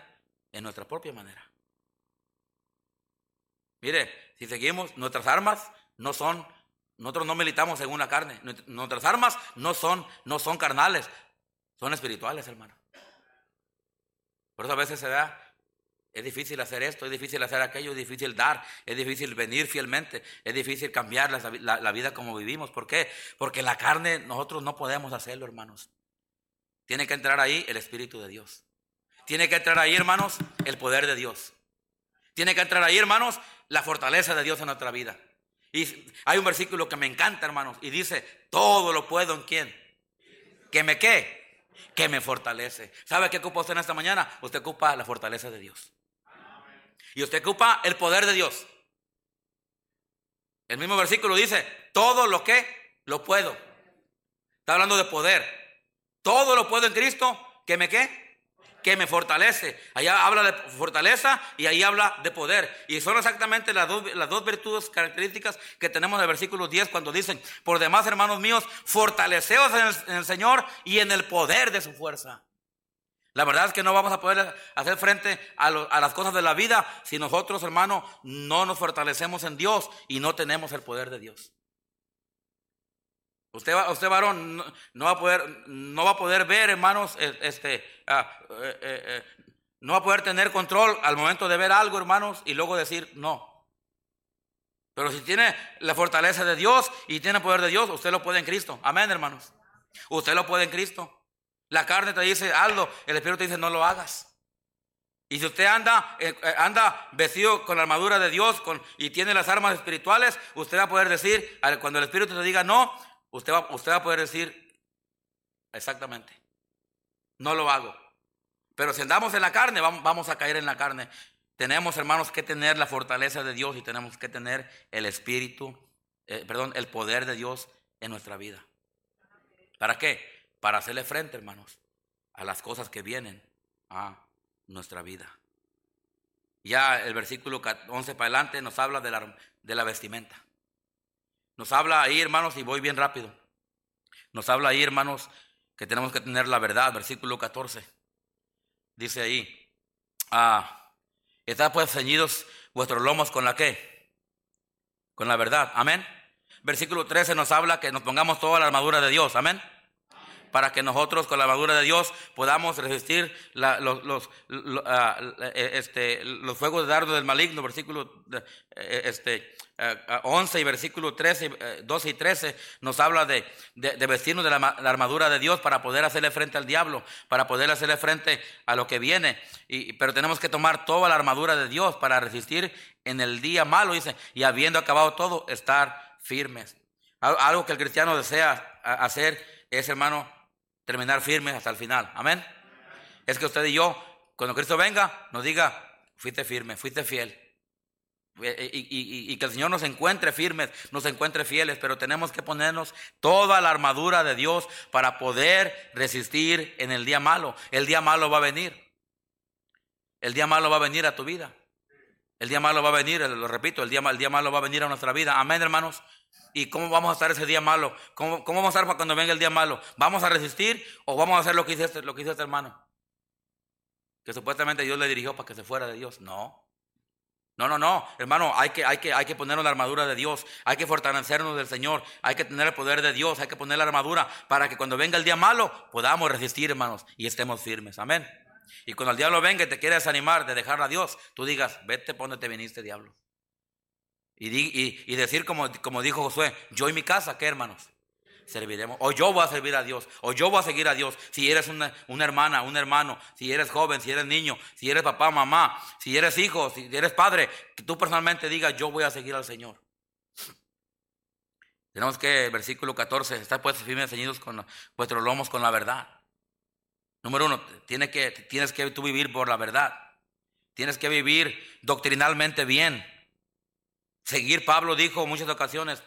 en nuestra propia manera. Mire, si seguimos, nuestras armas no son, nosotros no militamos según la carne. Nuestras armas no son, no son carnales, son espirituales, hermano. Por eso a veces se da, es difícil hacer esto, es difícil hacer aquello, es difícil dar, es difícil venir fielmente, es difícil cambiar la, la vida como vivimos. ¿Por qué? Porque la carne nosotros no podemos hacerlo, hermanos. Tiene que entrar ahí el Espíritu de Dios. Tiene que entrar ahí, hermanos, el poder de Dios. Tiene que entrar ahí, hermanos, la fortaleza de Dios en nuestra vida. Y hay un versículo que me encanta, hermanos, y dice, todo lo puedo en quién. Que me qué, que me fortalece. ¿Sabe qué ocupa usted en esta mañana? Usted ocupa la fortaleza de Dios. Y usted ocupa el poder de Dios. El mismo versículo dice, todo lo que lo puedo. Está hablando de poder. Todo lo puedo en Cristo, que me qué, que me fortalece. Allá habla de fortaleza y ahí habla de poder. Y son exactamente las dos, las dos virtudes características que tenemos en el versículo 10 cuando dicen, por demás hermanos míos, fortaleceos en el, Señor y en el poder de su fuerza. La verdad es que no vamos a poder hacer frente a, a las cosas de la vida si nosotros, hermanos, no nos fortalecemos en Dios y no tenemos el poder de Dios. Usted, usted varón, no, va a poder, no va a poder ver, hermanos, este, ah, eh, eh, eh, no va a poder tener control al momento de ver algo, hermanos, y luego decir no. Pero si tiene la fortaleza de Dios y tiene el poder de Dios, usted lo puede en Cristo. Amén, hermanos. Usted lo puede en Cristo. La carne te dice, hazlo. El Espíritu te dice, no lo hagas. Y si usted anda, anda vestido con la armadura de Dios con, y tiene las armas espirituales, usted va a poder decir, cuando el Espíritu te diga no, Usted va, usted va a poder decir, exactamente, no lo hago. Pero si andamos en la carne, vamos, a caer en la carne. Tenemos, hermanos, que tener la fortaleza de Dios y tenemos que tener el espíritu, eh, perdón, el poder de Dios en nuestra vida. ¿Para qué? Para hacerle frente, hermanos, a las cosas que vienen a nuestra vida. Ya el versículo 11 para adelante nos habla de la, de la vestimenta. Nos habla ahí, hermanos, y voy bien rápido. Nos habla ahí, hermanos, que tenemos que tener la verdad, versículo 14. Dice ahí, ah, estad pues ceñidos vuestros lomos con la qué? Con la verdad, amén. Versículo 13 nos habla que nos pongamos toda la armadura de Dios, amén para que nosotros con la armadura de Dios podamos resistir los, los, ah, eh, este, los fuegos de dardo del maligno, versículo eh, este, 11 eh, y versículo 13, 12 y 13 nos habla de, de, vestirnos de la, armadura de Dios para poder hacerle frente al diablo, para poder hacerle frente a lo que viene. Y, pero tenemos que tomar toda la armadura de Dios para resistir en el día malo, dice, y habiendo acabado todo, estar firmes. Algo que el cristiano desea hacer es, hermano, terminar firmes hasta el final. Amén. Es que usted y yo, cuando Cristo venga, nos diga, fuiste firme, fuiste fiel. Y, que el Señor nos encuentre firmes, nos encuentre fieles, pero tenemos que ponernos toda la armadura de Dios para poder resistir en el día malo. El día malo va a venir. El día malo va a venir a tu vida. El día malo va a venir, lo repito, el día, el día malo va a venir a nuestra vida. Amén, hermanos. ¿Y cómo vamos a estar ese día malo? ¿Cómo, cómo vamos a estar cuando venga el día malo? ¿Vamos a resistir o vamos a hacer lo que hizo este, lo que hizo este hermano? Que supuestamente Dios le dirigió para que se fuera de Dios. No. No, no, no, hermano, hay que, hay, que, hay que ponernos la armadura de Dios, hay que fortalecernos del Señor, hay que tener el poder de Dios, hay que poner la armadura para que cuando venga el día malo podamos resistir, hermanos, y estemos firmes. Amén. Y cuando el diablo venga y te quiere desanimar de dejar a Dios, tú digas, vete, ponete, viniste, diablo. Y, decir como, como dijo Josué, yo y mi casa, ¿qué hermanos? Serviremos. O yo voy a servir a Dios. O yo voy a seguir a Dios. Si eres una, una, hermana, un hermano, si eres joven, si eres niño, si eres papá, mamá, si eres hijo, si eres padre, que tú personalmente digas, yo voy a seguir al Señor. Tenemos que, versículo 14, estar pues firmes ceñidos con vuestros lomos con la verdad. Número uno, tienes que, tienes que tú vivir por la verdad. Tienes que vivir doctrinalmente bien. Seguir. Pablo dijo muchas ocasiones,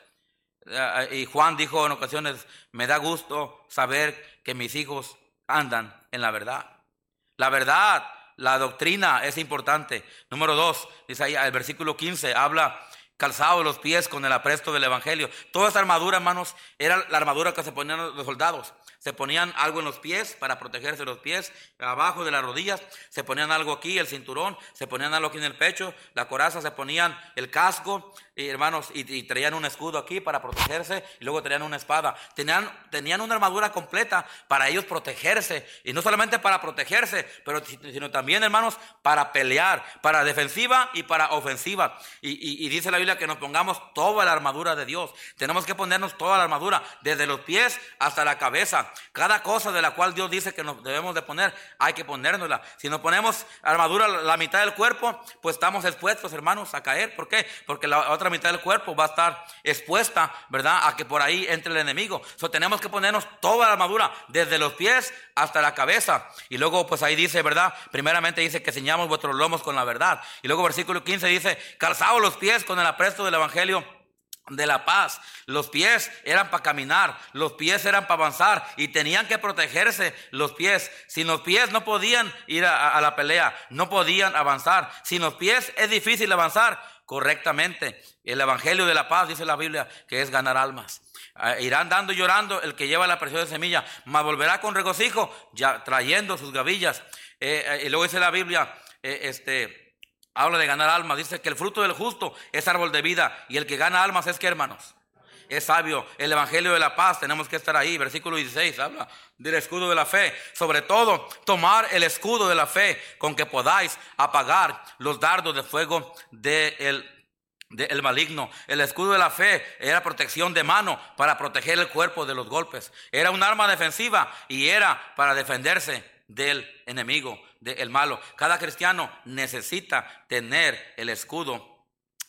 eh, y Juan dijo en ocasiones, me da gusto saber que mis hijos andan en la verdad. La verdad, la doctrina es importante. Número dos, dice ahí el versículo 15, habla calzado los pies con el apresto del Evangelio. Toda esa armadura, hermanos, era la armadura que se ponían los soldados. Se ponían algo en los pies para protegerse los pies, abajo de las rodillas, se ponían algo aquí, el cinturón, se ponían algo aquí en el pecho, la coraza, se ponían el casco, y hermanos, y, traían un escudo aquí para protegerse, y luego traían una espada. Tenían, tenían una armadura completa para ellos protegerse, y no solamente para protegerse, pero sino también, hermanos, para pelear, para defensiva y para ofensiva. Y, y dice la Biblia que nos pongamos toda la armadura de Dios. Tenemos que ponernos toda la armadura, desde los pies hasta la cabeza. Cada cosa de la cual Dios dice que nos debemos de poner, hay que ponérnosla. Si nos ponemos armadura la mitad del cuerpo, pues estamos expuestos, hermanos, a caer. ¿Por qué? Porque la otra mitad del cuerpo va a estar expuesta, ¿verdad? A que por ahí entre el enemigo. So, tenemos que ponernos toda la armadura, desde los pies hasta la cabeza. Y luego, pues ahí dice, ¿verdad? Primeramente dice que ceñamos vuestros lomos con la verdad. Y luego versículo 15 dice, calzados los pies con el apresto del evangelio de la paz. Los pies eran para caminar, los pies eran para avanzar y tenían que protegerse los pies. Sin los pies no podían ir a, la pelea, no podían avanzar. Sin los pies es difícil avanzar correctamente. El Evangelio de la paz dice la Biblia que es ganar almas. Ah, irán dando y llorando el que lleva la preciosa semilla, mas volverá con regocijo, ya trayendo sus gavillas. Eh, eh, y luego dice la Biblia, eh, este, Habla de ganar almas. Dice que el fruto del justo es árbol de vida. Y el que gana almas es que, hermanos, es sabio. El evangelio de la paz, tenemos que estar ahí. Versículo 16 habla del escudo de la fe. Sobre todo, tomar el escudo de la fe con que podáis apagar los dardos de fuego del de maligno. El escudo de la fe era protección de mano para proteger el cuerpo de los golpes. Era un arma defensiva y era para defenderse del enemigo del malo. Cada cristiano necesita tener el escudo.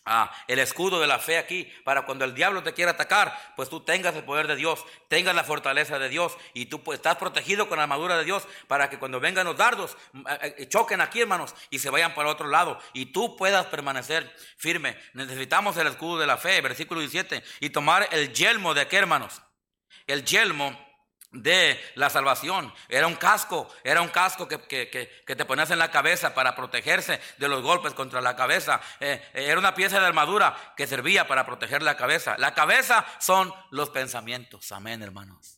Ah, el escudo de la fe aquí, para cuando el diablo te quiera atacar, pues tú tengas el poder de Dios, tengas la fortaleza de Dios y tú pues, estás protegido con la armadura de Dios para que cuando vengan los dardos mm, eh, eh, choquen aquí, hermanos, y se vayan para otro lado y tú puedas permanecer firme. Necesitamos el escudo de la fe, versículo 17, y tomar el yelmo de qué, hermanos? El yelmo de la salvación. Era un casco, era un casco que, te ponías en la cabeza para protegerse de los golpes contra la cabeza. Eh, era una pieza de armadura que servía para proteger la cabeza. La cabeza son los pensamientos. Amén, hermanos.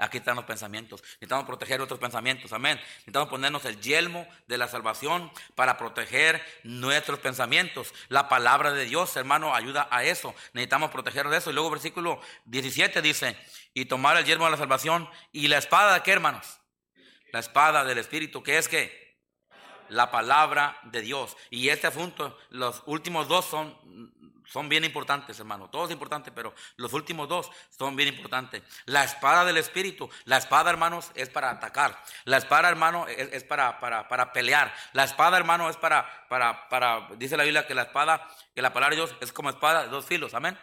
Aquí están los pensamientos. Necesitamos proteger nuestros pensamientos. Amén. Necesitamos ponernos el yelmo de la salvación para proteger nuestros pensamientos. La palabra de Dios, hermano, ayuda a eso. Necesitamos proteger de eso. Y luego versículo 17 dice, y tomar el yelmo de la salvación y la espada de qué, hermanos? La espada del Espíritu, que es que la palabra de Dios. Y este asunto, los últimos dos son son bien importantes, hermano. Todos importantes, pero los últimos dos son bien importantes. La espada del Espíritu. La espada, hermanos, es para atacar. La espada, hermano, es, para, para, para, pelear. La espada, hermano, es para, para, para, dice la Biblia que la espada, que la palabra de Dios es como espada de dos filos. Amén.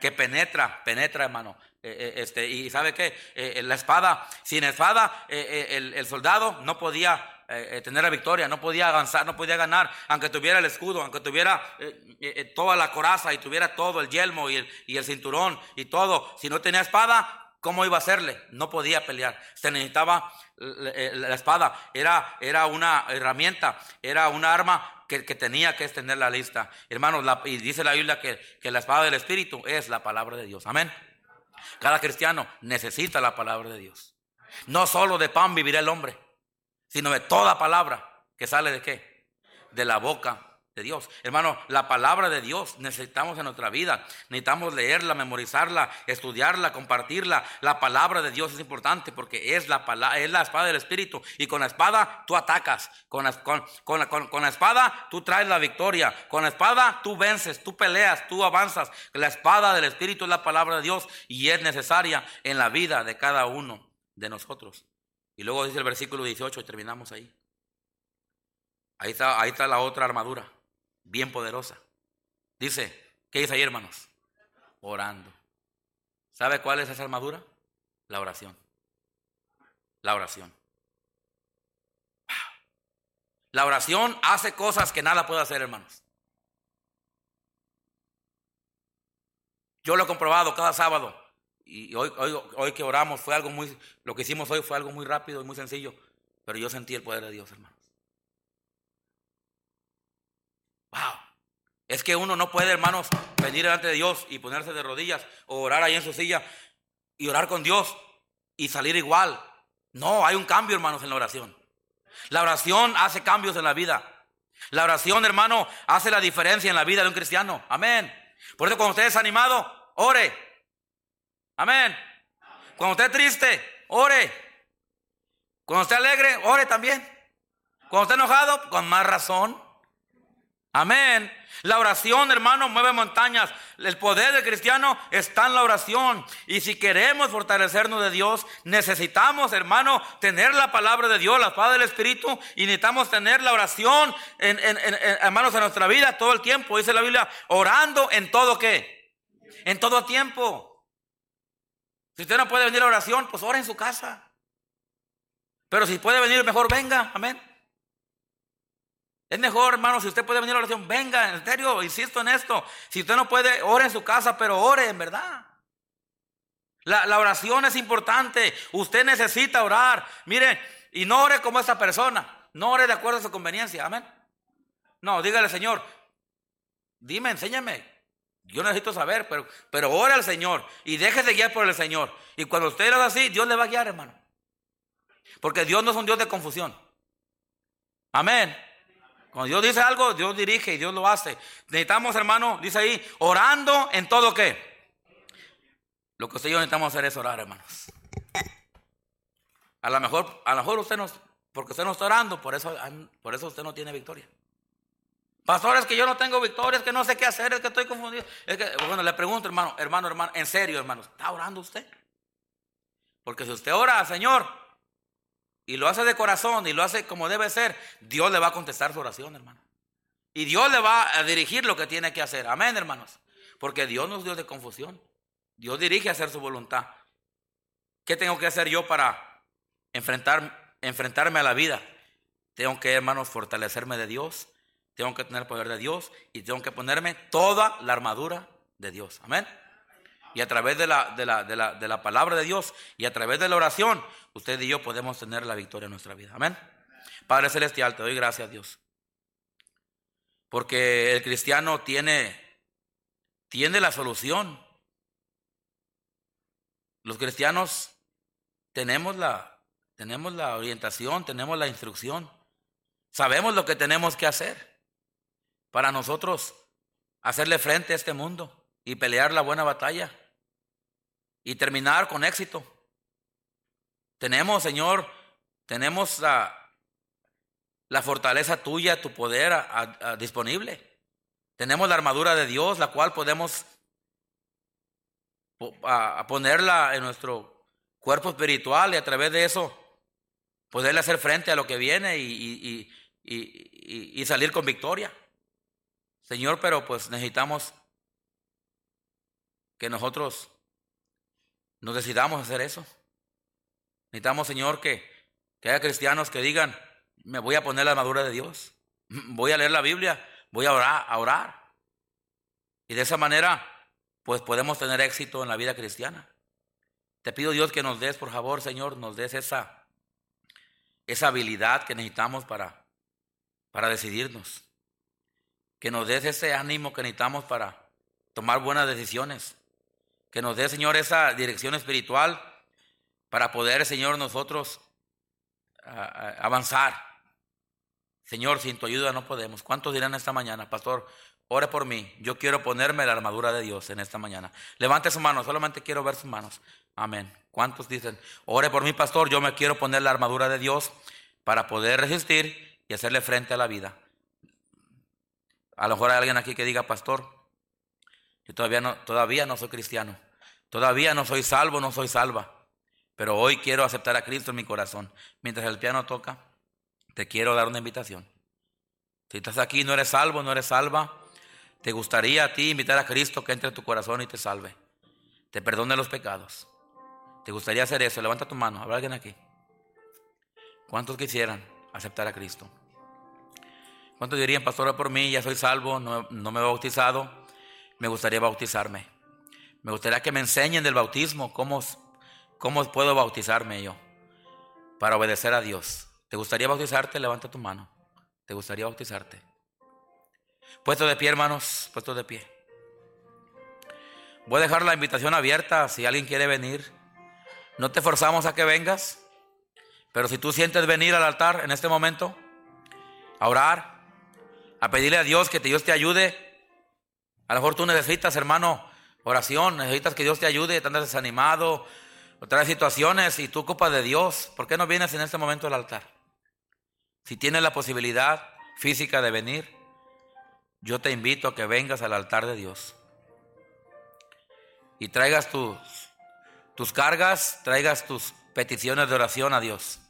Que penetra, penetra, hermano. Eh, eh, este, y sabe qué, eh, la espada, sin espada, el, el soldado no podía eh, eh, tener la victoria, no podía avanzar, no podía ganar, aunque tuviera el escudo, aunque tuviera eh, toda la coraza y tuviera todo el yelmo y el, y el cinturón y todo. Si no tenía espada, ¿cómo iba a hacerle? No podía pelear. Se necesitaba la espada. Era, era una herramienta, era un arma que, tenía que extender la lista. Hermanos, y dice la Biblia que, que la espada del Espíritu es la palabra de Dios. Amén. Cada cristiano necesita la palabra de Dios. No solo de pan vivirá el hombre sino de toda palabra que sale de qué? De la boca de Dios. Hermano, la palabra de Dios necesitamos en nuestra vida. Necesitamos leerla, memorizarla, estudiarla, compartirla. La palabra de Dios es importante porque es la, es la espada del Espíritu. Y con la espada tú atacas. Con la, con, con la espada tú traes la victoria. Con la espada tú vences, tú peleas, tú avanzas. La espada del Espíritu es la palabra de Dios y es necesaria en la vida de cada uno de nosotros. Y luego dice el versículo 18 y terminamos ahí. Ahí está, ahí está la otra armadura, bien poderosa. Dice, ¿qué dice ahí, hermanos? Orando. ¿Sabe cuál es esa armadura? La oración. La oración. La oración hace cosas que nada puede hacer, hermanos. Yo lo he comprobado cada sábado. Y hoy, hoy, hoy que oramos fue algo muy, lo que hicimos hoy fue algo muy rápido y muy sencillo. Pero yo sentí el poder de Dios, hermanos. Wow. Es que uno no puede, hermanos, venir delante de Dios y ponerse de rodillas o orar ahí en su silla y orar con Dios y salir igual. No, hay un cambio, hermanos, en la oración. La oración hace cambios en la vida. La oración, hermano, hace la diferencia en la vida de un cristiano. Amén. Por eso cuando usted es animado, ore. Amén. Cuando usted es triste, ore. Cuando esté alegre, ore también. Cuando esté enojado, con más razón. Amén. La oración, hermano, mueve montañas. El poder del cristiano está en la oración. Y si queremos fortalecernos de Dios, necesitamos, hermano, tener la palabra de Dios, la espada del Espíritu, y necesitamos tener la oración, en, hermanos, en nuestra vida todo el tiempo. Dice la Biblia, orando en todo qué? En todo tiempo. Si usted no puede venir a oración, pues ora en su casa. Pero si puede venir, mejor venga. Amén. Es mejor, hermano, si usted puede venir a la oración, venga, en serio, insisto en esto. Si usted no puede, ore en su casa, pero ore en verdad. La, la oración es importante. Usted necesita orar. Mire, y no ore como esta persona. No ore de acuerdo a su conveniencia. Amén. No, dígale, Señor, dime, enséñame. Yo necesito saber, pero, pero ore al Señor y déjese guiar por el Señor. Y cuando usted ora así, Dios le va a guiar, hermano. Porque Dios no es un Dios de confusión. Amén. Cuando Dios dice algo, Dios dirige y Dios lo hace. Necesitamos, hermano, dice ahí, orando en todo qué. Lo que usted y yo necesitamos hacer es orar, hermanos. A lo mejor, a lo mejor usted no, porque usted no está orando, por eso, por eso usted no tiene victoria. Pastores, que yo no tengo victoria, es que no sé qué hacer, es que estoy confundido. Es que, bueno, le pregunto, hermano, hermano, hermano, en serio, hermano, ¿está orando usted? Porque si usted ora, Señor, y lo hace de corazón y lo hace como debe ser, Dios le va a contestar su oración, hermano. Y Dios le va a dirigir lo que tiene que hacer. Amén, hermanos. Porque Dios no es Dios de confusión. Dios dirige a hacer su voluntad. ¿Qué tengo que hacer yo para enfrentar, enfrentarme a la vida? Tengo que, hermanos, fortalecerme de Dios. Tengo que tener el poder de Dios y tengo que ponerme toda la armadura de Dios. Amén. Y a través de la, de la, de la, de la palabra de Dios y a través de la oración, usted y yo podemos tener la victoria en nuestra vida. Amén. Padre Celestial, te doy gracias a Dios. Porque el cristiano tiene, tiene la solución. Los cristianos tenemos la, tenemos la orientación, tenemos la instrucción. Sabemos lo que tenemos que hacer para nosotros hacerle frente a este mundo y pelear la buena batalla y terminar con éxito. Tenemos, Señor, tenemos la, fortaleza tuya, tu poder disponible. Tenemos la armadura de Dios, la cual podemos a, ponerla en nuestro cuerpo espiritual y a través de eso poderle hacer frente a lo que viene y salir con victoria. Señor, pero pues necesitamos que nosotros nos decidamos hacer eso. Necesitamos, Señor, que, que haya cristianos que digan, me voy a poner la armadura de Dios, voy a leer la Biblia, voy a orar, a orar. Y de esa manera, pues podemos tener éxito en la vida cristiana. Te pido Dios que nos des, por favor, Señor, nos des esa, esa habilidad que necesitamos para, para decidirnos. Que nos des ese ánimo que necesitamos para tomar buenas decisiones. Que nos dé, Señor, esa dirección espiritual para poder, Señor, nosotros avanzar. Señor, sin tu ayuda no podemos. ¿Cuántos dirán esta mañana, pastor? Ore por mí. Yo quiero ponerme la armadura de Dios en esta mañana. Levante su mano, solamente quiero ver sus manos. Amén. ¿Cuántos dicen, ore por mí, pastor? Yo me quiero poner la armadura de Dios para poder resistir y hacerle frente a la vida. A lo mejor hay alguien aquí que diga, pastor, yo todavía no, todavía no soy cristiano. Todavía no soy salvo, no soy salva. Pero hoy quiero aceptar a Cristo en mi corazón. Mientras el piano toca, te quiero dar una invitación. Si estás aquí no eres salvo, no eres salva, te gustaría a ti invitar a Cristo que entre en tu corazón y te salve. Te perdone los pecados. ¿Te gustaría hacer eso? Levanta tu mano. ¿Habrá alguien aquí? ¿Cuántos quisieran aceptar a Cristo? ¿Cuántos dirían, pastor, por mí, ya soy salvo, no, no me he bautizado? me gustaría bautizarme. Me gustaría que me enseñen del bautismo, cómo, cómo puedo bautizarme yo para obedecer a Dios. ¿Te gustaría bautizarte? Levanta tu mano. ¿Te gustaría bautizarte? Puesto de pie, hermanos, puesto de pie. Voy a dejar la invitación abierta si alguien quiere venir. No te forzamos a que vengas, pero si tú sientes venir al altar en este momento, a orar, a pedirle a Dios que Dios te ayude. A lo mejor tú necesitas, hermano, oración, necesitas que Dios te ayude, te andas desanimado, otras situaciones y tú ocupas de Dios. ¿Por qué no vienes en este momento al altar? Si tienes la posibilidad física de venir, yo te invito a que vengas al altar de Dios y traigas tus, tus cargas, traigas tus peticiones de oración a Dios.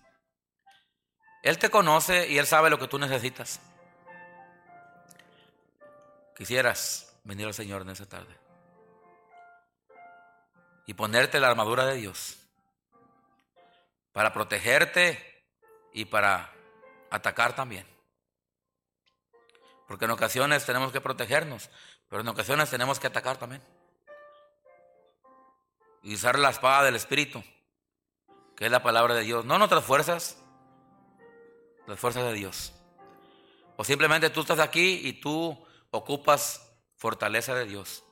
Él te conoce y Él sabe lo que tú necesitas. Quisieras venir al Señor en esa tarde y ponerte la armadura de Dios para protegerte y para atacar también. Porque en ocasiones tenemos que protegernos, pero en ocasiones tenemos que atacar también. Y usar la espada del Espíritu, que es la palabra de Dios, no nuestras fuerzas, las fuerzas de Dios. O simplemente tú estás aquí y tú ocupas fortaleza de Dios.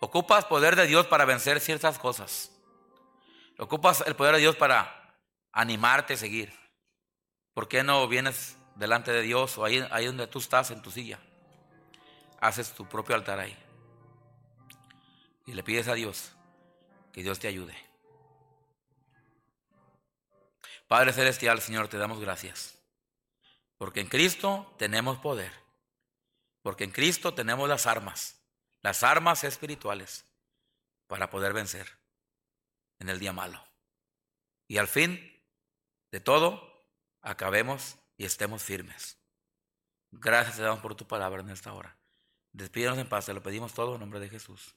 Ocupas poder de Dios para vencer ciertas cosas. Ocupas el poder de Dios para animarte a seguir. ¿Por qué no vienes delante de Dios o ahí, ahí donde tú estás en tu silla? Haces tu propio altar ahí. Y le pides a Dios que Dios te ayude. Padre Celestial, Señor, te damos gracias. Porque en Cristo tenemos poder. Porque en Cristo tenemos las armas, las armas espirituales para poder vencer en el día malo. Y al fin de todo, acabemos y estemos firmes. Gracias te damos por tu palabra en esta hora. Despídenos en paz, te lo pedimos todo en nombre de Jesús.